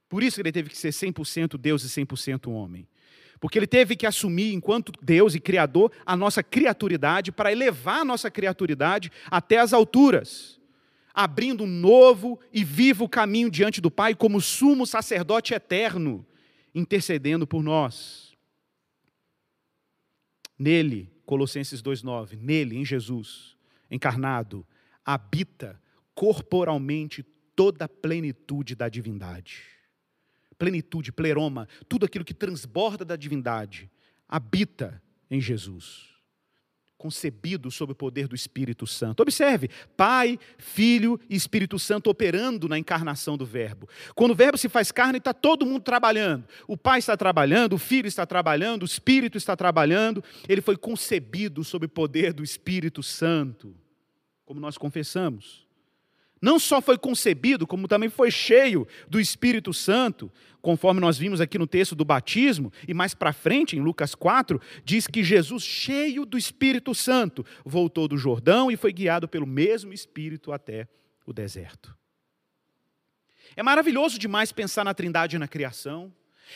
Por isso ele teve que ser 100% Deus e 100% homem. Porque ele teve que assumir, enquanto Deus e Criador, a nossa criaturidade para elevar a nossa criaturidade até as alturas, abrindo um novo e vivo caminho diante do Pai, como sumo sacerdote eterno, intercedendo por nós. Nele, Colossenses 2,9, nele, em Jesus, encarnado, habita corporalmente toda a plenitude da divindade plenitude, pleroma, tudo aquilo que transborda da divindade, habita em Jesus. Concebido sob o poder do Espírito Santo. Observe, Pai, Filho e Espírito Santo operando na encarnação do Verbo. Quando o Verbo se faz carne, está todo mundo trabalhando. O Pai está trabalhando, o Filho está trabalhando, o Espírito está trabalhando. Ele foi concebido sob o poder do Espírito Santo, como nós confessamos não só foi concebido, como também foi cheio do Espírito Santo, conforme nós vimos aqui no texto do batismo, e mais para frente, em Lucas 4, diz que Jesus, cheio do Espírito Santo, voltou do Jordão e foi guiado pelo mesmo Espírito até o deserto. É maravilhoso demais pensar na Trindade na criação.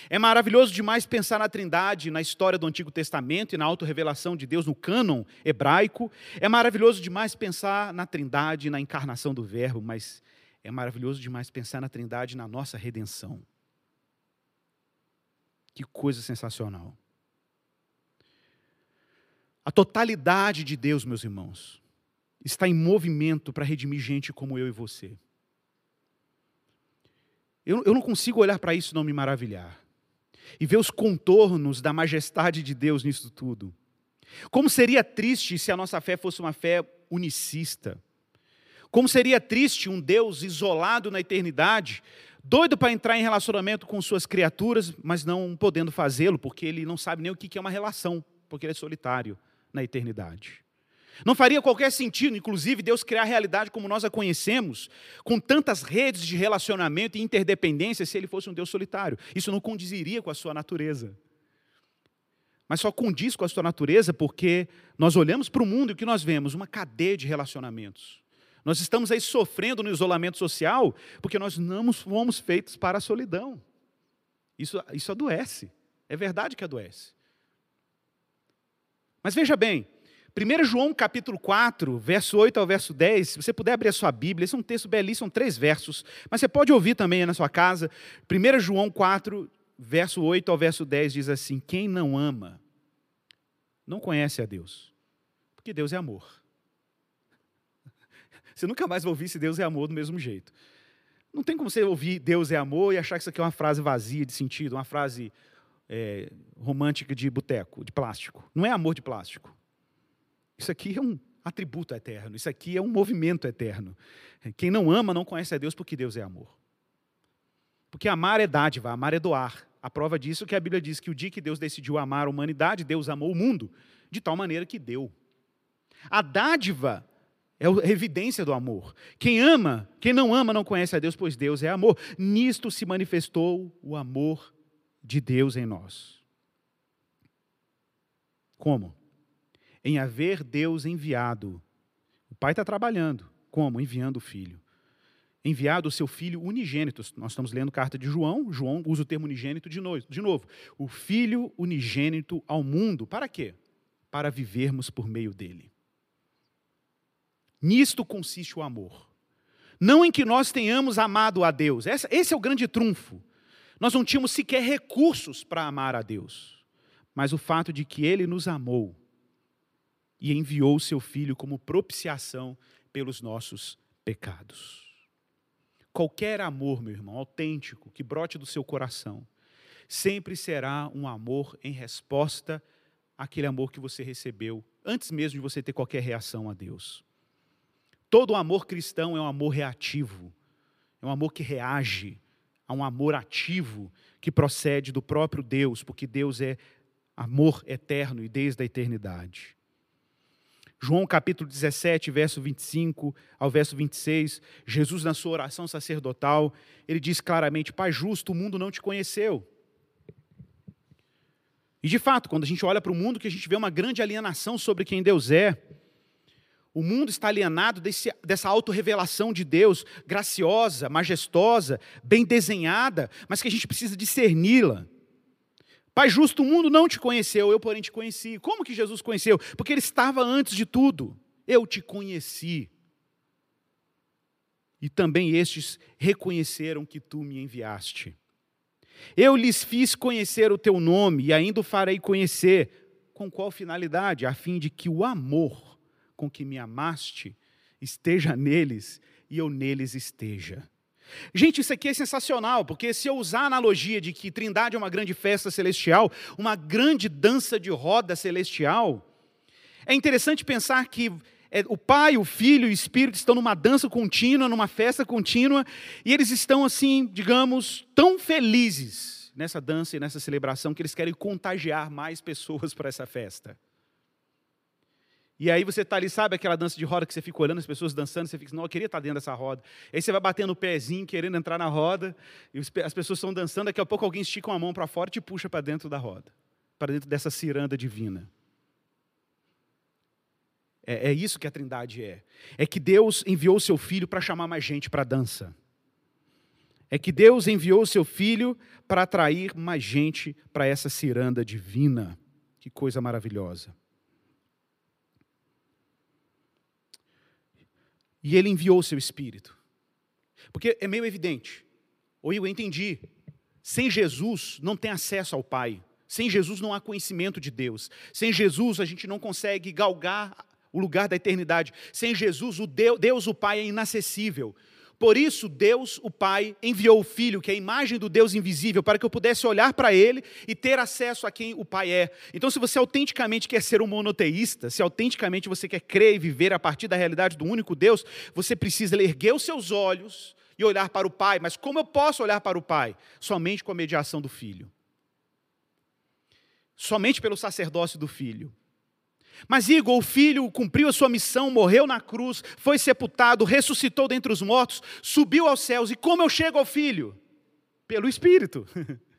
É maravilhoso demais pensar na Trindade, na história do Antigo Testamento e na autorrevelação de Deus no cânon hebraico. É maravilhoso demais pensar na Trindade, na encarnação do Verbo, mas é maravilhoso demais pensar na Trindade na nossa redenção. Que coisa sensacional. A totalidade de Deus, meus irmãos, está em movimento para redimir gente como eu e você. Eu, eu não consigo olhar para isso e não me maravilhar. E ver os contornos da majestade de Deus nisso tudo. Como seria triste se a nossa fé fosse uma fé unicista. Como seria triste um Deus isolado na eternidade, doido para entrar em relacionamento com suas criaturas, mas não podendo fazê-lo, porque ele não sabe nem o que é uma relação, porque ele é solitário na eternidade. Não faria qualquer sentido, inclusive, Deus criar a realidade como nós a conhecemos, com tantas redes de relacionamento e interdependência, se ele fosse um Deus solitário. Isso não condiziria com a sua natureza. Mas só condiz com a sua natureza porque nós olhamos para o mundo e o que nós vemos? Uma cadeia de relacionamentos. Nós estamos aí sofrendo no isolamento social porque nós não fomos feitos para a solidão. Isso, isso adoece. É verdade que adoece. Mas veja bem, 1 João capítulo 4, verso 8 ao verso 10, se você puder abrir a sua Bíblia, esse é um texto belíssimo, são três versos, mas você pode ouvir também na sua casa. 1 João 4, verso 8 ao verso 10 diz assim: Quem não ama, não conhece a Deus, porque Deus é amor. [laughs] Você nunca mais vai ouvir se Deus é amor do mesmo jeito. Não tem como você ouvir Deus é amor e achar que isso aqui é uma frase vazia de sentido, uma frase é, romântica de boteco, de plástico. Não é amor de plástico. Isso aqui é um atributo eterno, isso aqui é um movimento eterno. Quem não ama não conhece a Deus porque Deus é amor. Porque amar é dádiva, amar é doar. A prova disso é que a Bíblia diz que o dia que Deus decidiu amar a humanidade, Deus amou o mundo, de tal maneira que deu. A dádiva é a evidência do amor. Quem ama, quem não ama não conhece a Deus, pois Deus é amor. Nisto se manifestou o amor de Deus em nós. Como? Em haver Deus enviado. O Pai está trabalhando. Como? Enviando o Filho. Enviado o seu Filho unigênito. Nós estamos lendo carta de João. João usa o termo unigênito de novo. De novo. O Filho unigênito ao mundo. Para quê? Para vivermos por meio dele. Nisto consiste o amor. Não em que nós tenhamos amado a Deus. Esse é o grande trunfo. Nós não tínhamos sequer recursos para amar a Deus. Mas o fato de que Ele nos amou e enviou o seu filho como propiciação pelos nossos pecados. Qualquer amor, meu irmão, autêntico, que brote do seu coração, sempre será um amor em resposta àquele amor que você recebeu antes mesmo de você ter qualquer reação a Deus. Todo amor cristão é um amor reativo, é um amor que reage a um amor ativo que procede do próprio Deus, porque Deus é amor eterno e desde a eternidade. João capítulo 17, verso 25 ao verso 26, Jesus, na sua oração sacerdotal, ele diz claramente: Pai justo, o mundo não te conheceu. E de fato, quando a gente olha para o mundo, que a gente vê uma grande alienação sobre quem Deus é. O mundo está alienado desse, dessa autorrevelação de Deus, graciosa, majestosa, bem desenhada, mas que a gente precisa discerni-la. Pai justo, o mundo não te conheceu, eu, porém, te conheci. Como que Jesus conheceu? Porque ele estava antes de tudo. Eu te conheci. E também estes reconheceram que tu me enviaste. Eu lhes fiz conhecer o teu nome e ainda o farei conhecer. Com qual finalidade? A fim de que o amor com que me amaste esteja neles e eu neles esteja. Gente, isso aqui é sensacional, porque se eu usar a analogia de que Trindade é uma grande festa celestial, uma grande dança de roda celestial, é interessante pensar que é, o Pai, o Filho e o Espírito estão numa dança contínua, numa festa contínua, e eles estão assim, digamos, tão felizes nessa dança e nessa celebração que eles querem contagiar mais pessoas [laughs] para essa festa. E aí você está ali, sabe aquela dança de roda que você fica olhando as pessoas dançando, você fica, não, eu queria estar tá dentro dessa roda. Aí você vai batendo o pezinho, querendo entrar na roda, e as pessoas estão dançando, daqui a pouco alguém estica uma mão para fora e te puxa para dentro da roda, para dentro dessa ciranda divina. É, é, isso que a trindade é. É que Deus enviou o seu filho para chamar mais gente para a dança. É que Deus enviou o seu filho para atrair mais gente para essa ciranda divina. Que coisa maravilhosa. E ele enviou o seu espírito. Porque é meio evidente, ou eu entendi, sem Jesus não tem acesso ao Pai. Sem Jesus não há conhecimento de Deus. Sem Jesus a gente não consegue galgar o lugar da eternidade. Sem Jesus, o Deus, Deus o Pai é inacessível. Por isso, Deus, o Pai, enviou o Filho, que é a imagem do Deus invisível, para que eu pudesse olhar para Ele e ter acesso a quem o Pai é. Então, se você autenticamente quer ser um monoteísta, se autenticamente você quer crer e viver a partir da realidade do único Deus, você precisa erguer os seus olhos e olhar para o Pai. Mas como eu posso olhar para o Pai? Somente com a mediação do Filho. Somente pelo sacerdócio do Filho. Mas Igor, o filho, cumpriu a sua missão, morreu na cruz, foi sepultado, ressuscitou dentre os mortos, subiu aos céus. E como eu chego ao filho? Pelo Espírito. [laughs]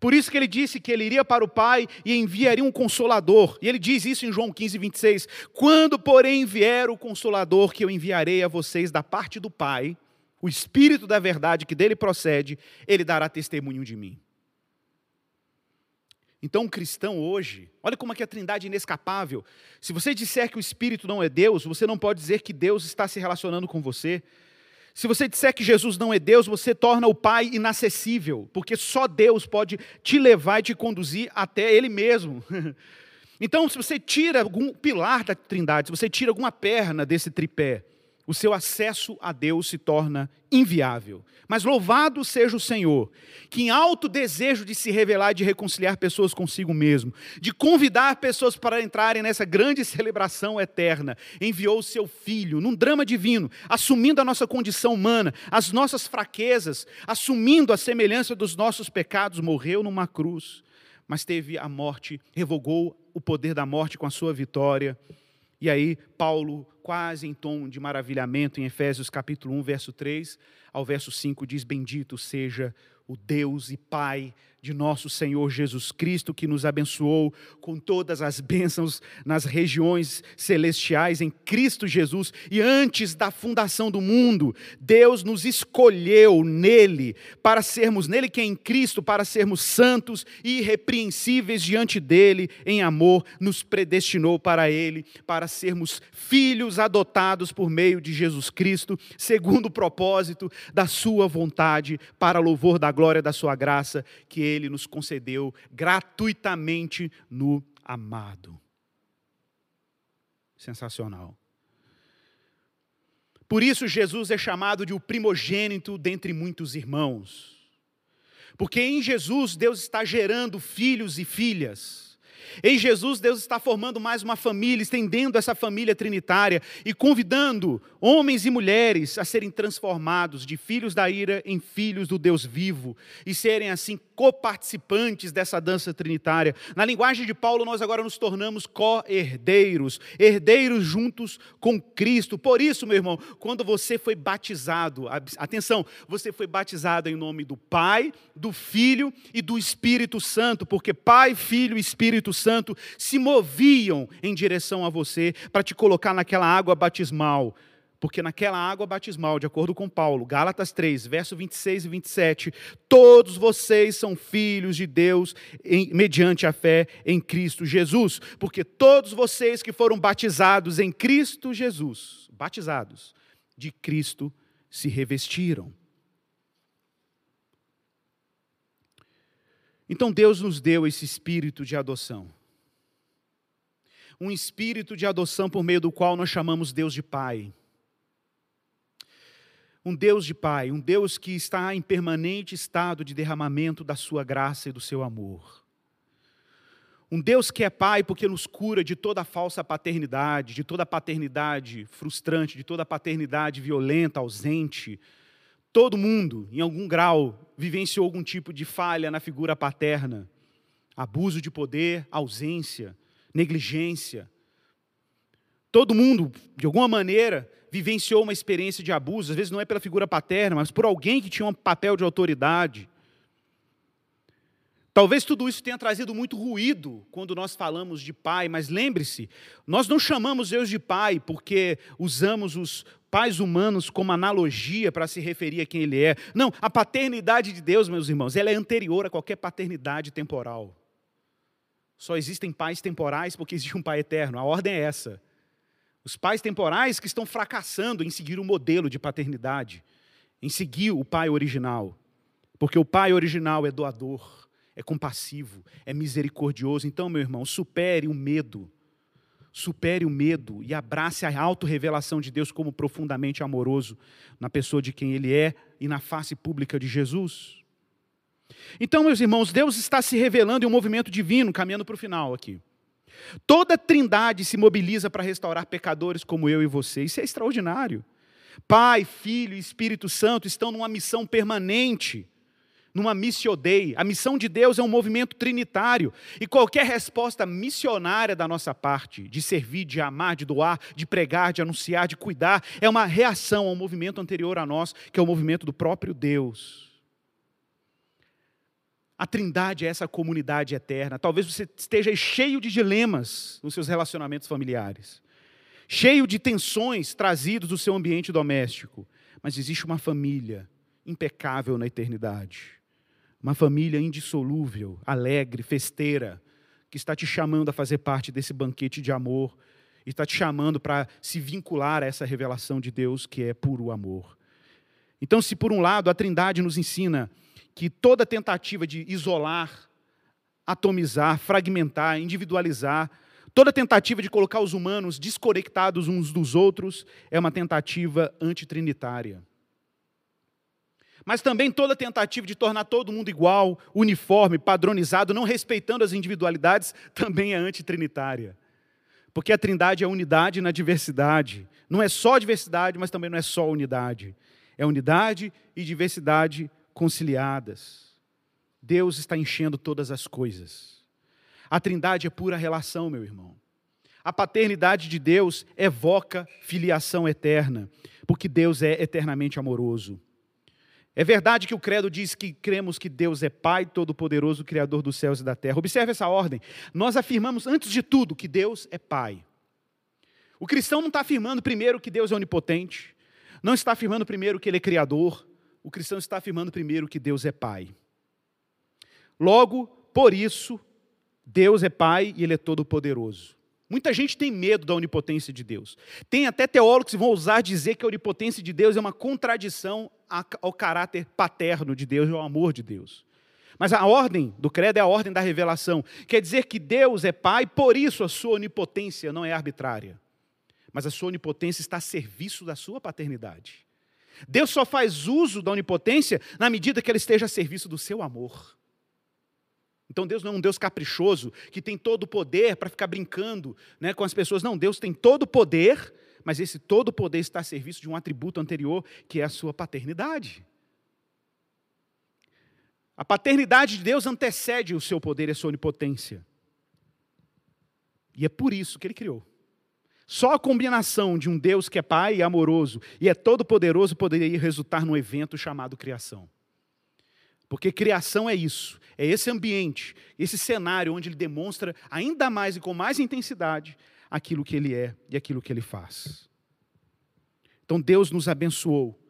Por isso que ele disse que ele iria para o Pai e enviaria um consolador. E ele diz isso em João 15, 26. Quando, porém, vier o consolador que eu enviarei a vocês da parte do Pai, o Espírito da verdade que dele procede, ele dará testemunho de mim. Então, um cristão hoje, olha como é que a trindade é inescapável. Se você disser que o Espírito não é Deus, você não pode dizer que Deus está se relacionando com você. Se você disser que Jesus não é Deus, você torna o Pai inacessível, porque só Deus pode te levar e te conduzir até Ele mesmo. [laughs] Então, se você tira algum pilar da trindade, se você tira alguma perna desse tripé, o seu acesso a Deus se torna inviável. Mas louvado seja o Senhor, que em alto desejo de se revelar e de reconciliar pessoas consigo mesmo, de convidar pessoas para entrarem nessa grande celebração eterna, enviou o seu Filho num drama divino, assumindo a nossa condição humana, as nossas fraquezas, assumindo a semelhança dos nossos pecados, morreu numa cruz, mas teve a morte, revogou o poder da morte com a sua vitória e aí, Paulo, quase em tom de maravilhamento, em Efésios capítulo 1, verso 3 ao verso 5, diz: Bendito seja o Deus e Pai de nosso Senhor Jesus Cristo, que nos abençoou com todas as bênçãos nas regiões celestiais em Cristo Jesus. E antes da fundação do mundo, Deus nos escolheu nele, para sermos nele, que é em Cristo, para sermos santos e irrepreensíveis diante dele, em amor, nos predestinou para ele, para sermos filhos adotados por meio de Jesus Cristo, segundo o propósito da sua vontade, para louvor da glória da sua graça, que ele nos concedeu gratuitamente no amado. Sensacional. Por isso, Jesus é chamado de o primogênito dentre muitos irmãos. Porque em Jesus, Deus está gerando filhos e filhas. Em Jesus, Deus está formando mais uma família, estendendo essa família trinitária e convidando homens e mulheres a serem transformados de filhos da ira em filhos do Deus vivo e serem assim coparticipantes dessa dança trinitária. Na linguagem de Paulo, nós agora nos tornamos co-herdeiros, herdeiros juntos com Cristo. Por isso, meu irmão, quando você foi batizado, atenção, você foi batizado em nome do Pai, do Filho e do Espírito Santo, porque Pai, Filho e Espírito Santo se moviam em direção a você para te colocar naquela água batismal porque naquela água batismal, de acordo com Paulo, Gálatas 3, verso 26 e 27, todos vocês são filhos de Deus em, mediante a fé em Cristo Jesus, porque todos vocês que foram batizados em Cristo Jesus, batizados, de Cristo se revestiram. Então Deus nos deu esse espírito de adoção. Um espírito de adoção por meio do qual nós chamamos Deus de Pai um Deus de Pai, um Deus que está em permanente estado de derramamento da sua graça e do seu amor. Um Deus que é Pai porque nos cura de toda falsa paternidade, de toda paternidade frustrante, de toda paternidade violenta, ausente. Todo mundo, em algum grau, vivenciou algum tipo de falha na figura paterna. Abuso de poder, ausência, negligência. Todo mundo, de alguma maneira, vivenciou uma experiência de abuso, às vezes não é pela figura paterna, mas por alguém que tinha um papel de autoridade. Talvez tudo isso tenha trazido muito ruído quando nós falamos de pai, mas lembre-se, nós não chamamos Deus de pai porque usamos os pais humanos como analogia para se referir a quem ele é. Não, a paternidade de Deus, meus irmãos, ela é anterior a qualquer paternidade temporal. Só existem pais temporais porque existe um pai eterno. A ordem é essa. Os pais temporais que estão fracassando em seguir o modelo de paternidade, em seguir o pai original. Porque o pai original é doador, é compassivo, é misericordioso. Então, meu irmão, supere o medo. Supere o medo e abrace a autorrevelação de Deus como profundamente amoroso na pessoa de quem Ele é e na face pública de Jesus. Então, meus irmãos, Deus está se revelando em um movimento divino, caminhando para o final aqui. Toda a trindade se mobiliza para restaurar pecadores como eu e você. Isso é extraordinário. Pai, Filho e Espírito Santo estão numa missão permanente, numa missio dei. A missão de Deus é um movimento trinitário. E qualquer resposta missionária da nossa parte, de servir, de amar, de doar, de pregar, de anunciar, de cuidar, é uma reação ao movimento anterior a nós, que é o movimento do próprio Deus. A Trindade é essa comunidade eterna. Talvez você esteja cheio de dilemas nos seus relacionamentos familiares, cheio de tensões trazidas do seu ambiente doméstico, mas existe uma família impecável na eternidade. Uma família indissolúvel, alegre, festeira, que está te chamando a fazer parte desse banquete de amor, e está te chamando para se vincular a essa revelação de Deus que é puro amor. Então, se por um lado a Trindade nos ensina que toda tentativa de isolar, atomizar, fragmentar, individualizar, toda tentativa de colocar os humanos desconectados uns dos outros é uma tentativa antitrinitária. Mas também toda tentativa de tornar todo mundo igual, uniforme, padronizado, não respeitando as individualidades, [laughs] também é antitrinitária. Porque a trindade é unidade na diversidade. Não é só diversidade, mas também não é só unidade. É unidade e diversidade conciliadas. Deus está enchendo todas as coisas. A trindade é pura relação, meu irmão. A paternidade de Deus evoca filiação eterna, porque Deus é eternamente amoroso. É verdade que o credo diz que cremos que Deus é Pai Todo-Poderoso, Criador dos céus e da terra. Observe essa ordem. Nós afirmamos, antes de tudo, que Deus é Pai. O cristão não está afirmando primeiro que Deus é onipotente, não está afirmando primeiro que Ele é Criador, o cristão está afirmando primeiro que Deus é Pai. Logo, por isso, Deus é Pai e Ele é Todo-Poderoso. Muita gente tem medo da onipotência de Deus. Tem até teólogos que vão ousar dizer que a onipotência de Deus é uma contradição ao caráter paterno de Deus e ao amor de Deus. Mas a ordem do credo é a ordem da revelação. Quer dizer que Deus é Pai, por isso a sua onipotência não é arbitrária. Mas a sua onipotência está a serviço da sua paternidade. Deus só faz uso da onipotência na medida que ela esteja a serviço do seu amor. Então Deus não é um Deus caprichoso que tem todo o poder para ficar brincando né, com as pessoas. Não, Deus tem todo o poder, mas esse todo o poder está a serviço de um atributo anterior, que é a sua paternidade. A paternidade de Deus antecede o seu poder e a sua onipotência. E é por isso que ele criou. Só a combinação de um Deus que é Pai e amoroso e é todo-poderoso poderia resultar num evento chamado criação. Porque criação é isso, é esse ambiente, esse cenário onde ele demonstra ainda mais e com mais intensidade aquilo que ele é e aquilo que ele faz. Então Deus nos abençoou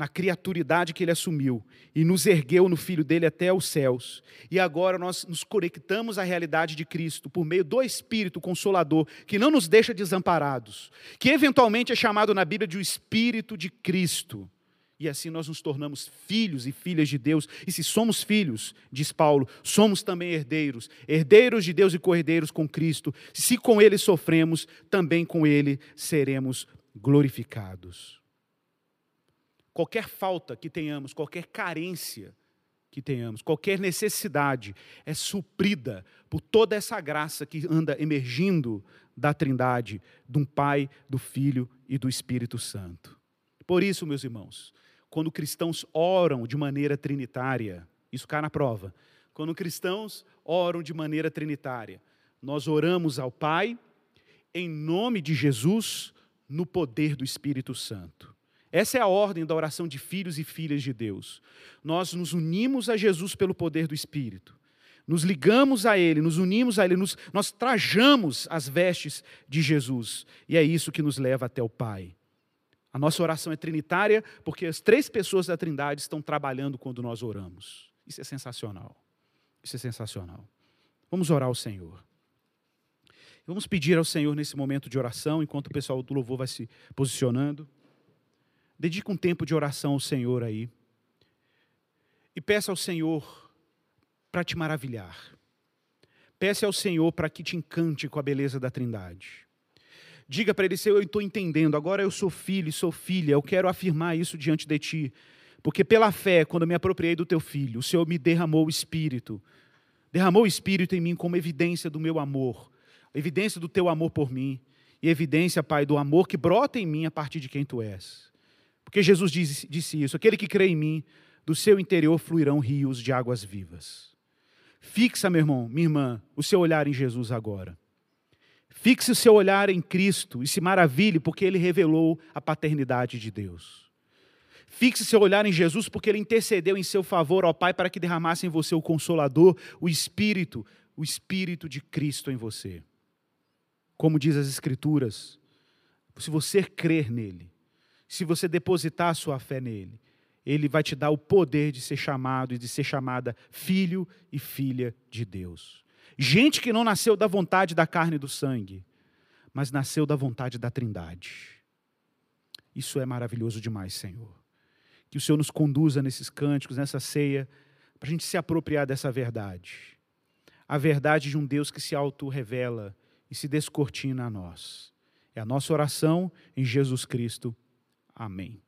na criaturidade que ele assumiu e nos ergueu no filho dele até os céus. E agora nós nos conectamos à realidade de Cristo por meio do Espírito Consolador, que não nos deixa desamparados, que eventualmente é chamado na Bíblia de o Espírito de Cristo e assim nós nos tornamos filhos e filhas de Deus. E se somos filhos, diz Paulo, somos também herdeiros, herdeiros de Deus e co-herdeiros com Cristo. Se com Ele sofremos, também com Ele seremos glorificados. Qualquer falta que tenhamos, qualquer carência que tenhamos, qualquer necessidade é suprida por toda essa graça que anda emergindo da Trindade, de um Pai, do Filho e do Espírito Santo. Por isso, meus irmãos, quando cristãos oram de maneira trinitária, isso cai na prova. Quando cristãos oram de maneira trinitária, nós oramos ao Pai em nome de Jesus, no poder do Espírito Santo. Essa é a ordem da oração de filhos e filhas de Deus. Nós nos unimos a Jesus pelo poder do Espírito. Nos ligamos a Ele, nos unimos a Ele, nos, nós trajamos as vestes de Jesus. E é isso que nos leva até o Pai. A nossa oração é trinitária porque as três pessoas da Trindade estão trabalhando quando nós oramos. Isso é sensacional. Isso é sensacional. Vamos orar ao Senhor. Vamos pedir ao Senhor nesse momento de oração, enquanto o pessoal do louvor vai se posicionando. Dedique um tempo de oração ao Senhor aí. E peça ao Senhor para te maravilhar. Peça ao Senhor para que te encante com a beleza da Trindade. Diga para ele: Senhor, eu estou entendendo, agora eu sou filho e sou filha, eu quero afirmar isso diante de ti. Porque pela fé, quando eu me apropriei do teu filho, o Senhor me derramou o Espírito. Derramou o Espírito em mim como evidência do meu amor, evidência do teu amor por mim, e evidência, Pai, do amor que brota em mim a partir de quem tu és. Porque Jesus disse, disse isso: aquele que crê em mim, do seu interior fluirão rios de águas vivas. Fixa, meu irmão, minha irmã, o seu olhar em Jesus agora. Fixe o seu olhar em Cristo e se maravilhe porque ele revelou a paternidade de Deus. Fixe seu olhar em Jesus porque ele intercedeu em seu favor ao Pai para que derramasse em você o consolador, o Espírito, o Espírito de Cristo em você. Como diz as Escrituras, se você crer nele, se você depositar a sua fé nele, Ele vai te dar o poder de ser chamado e de ser chamada filho e filha de Deus. Gente que não nasceu da vontade da carne e do sangue, mas nasceu da vontade da Trindade. Isso é maravilhoso demais, Senhor. Que o Senhor nos conduza nesses cânticos, nessa ceia, para a gente se apropriar dessa verdade. A verdade de um Deus que se auto-revela e se descortina a nós. É a nossa oração em Jesus Cristo. Amém.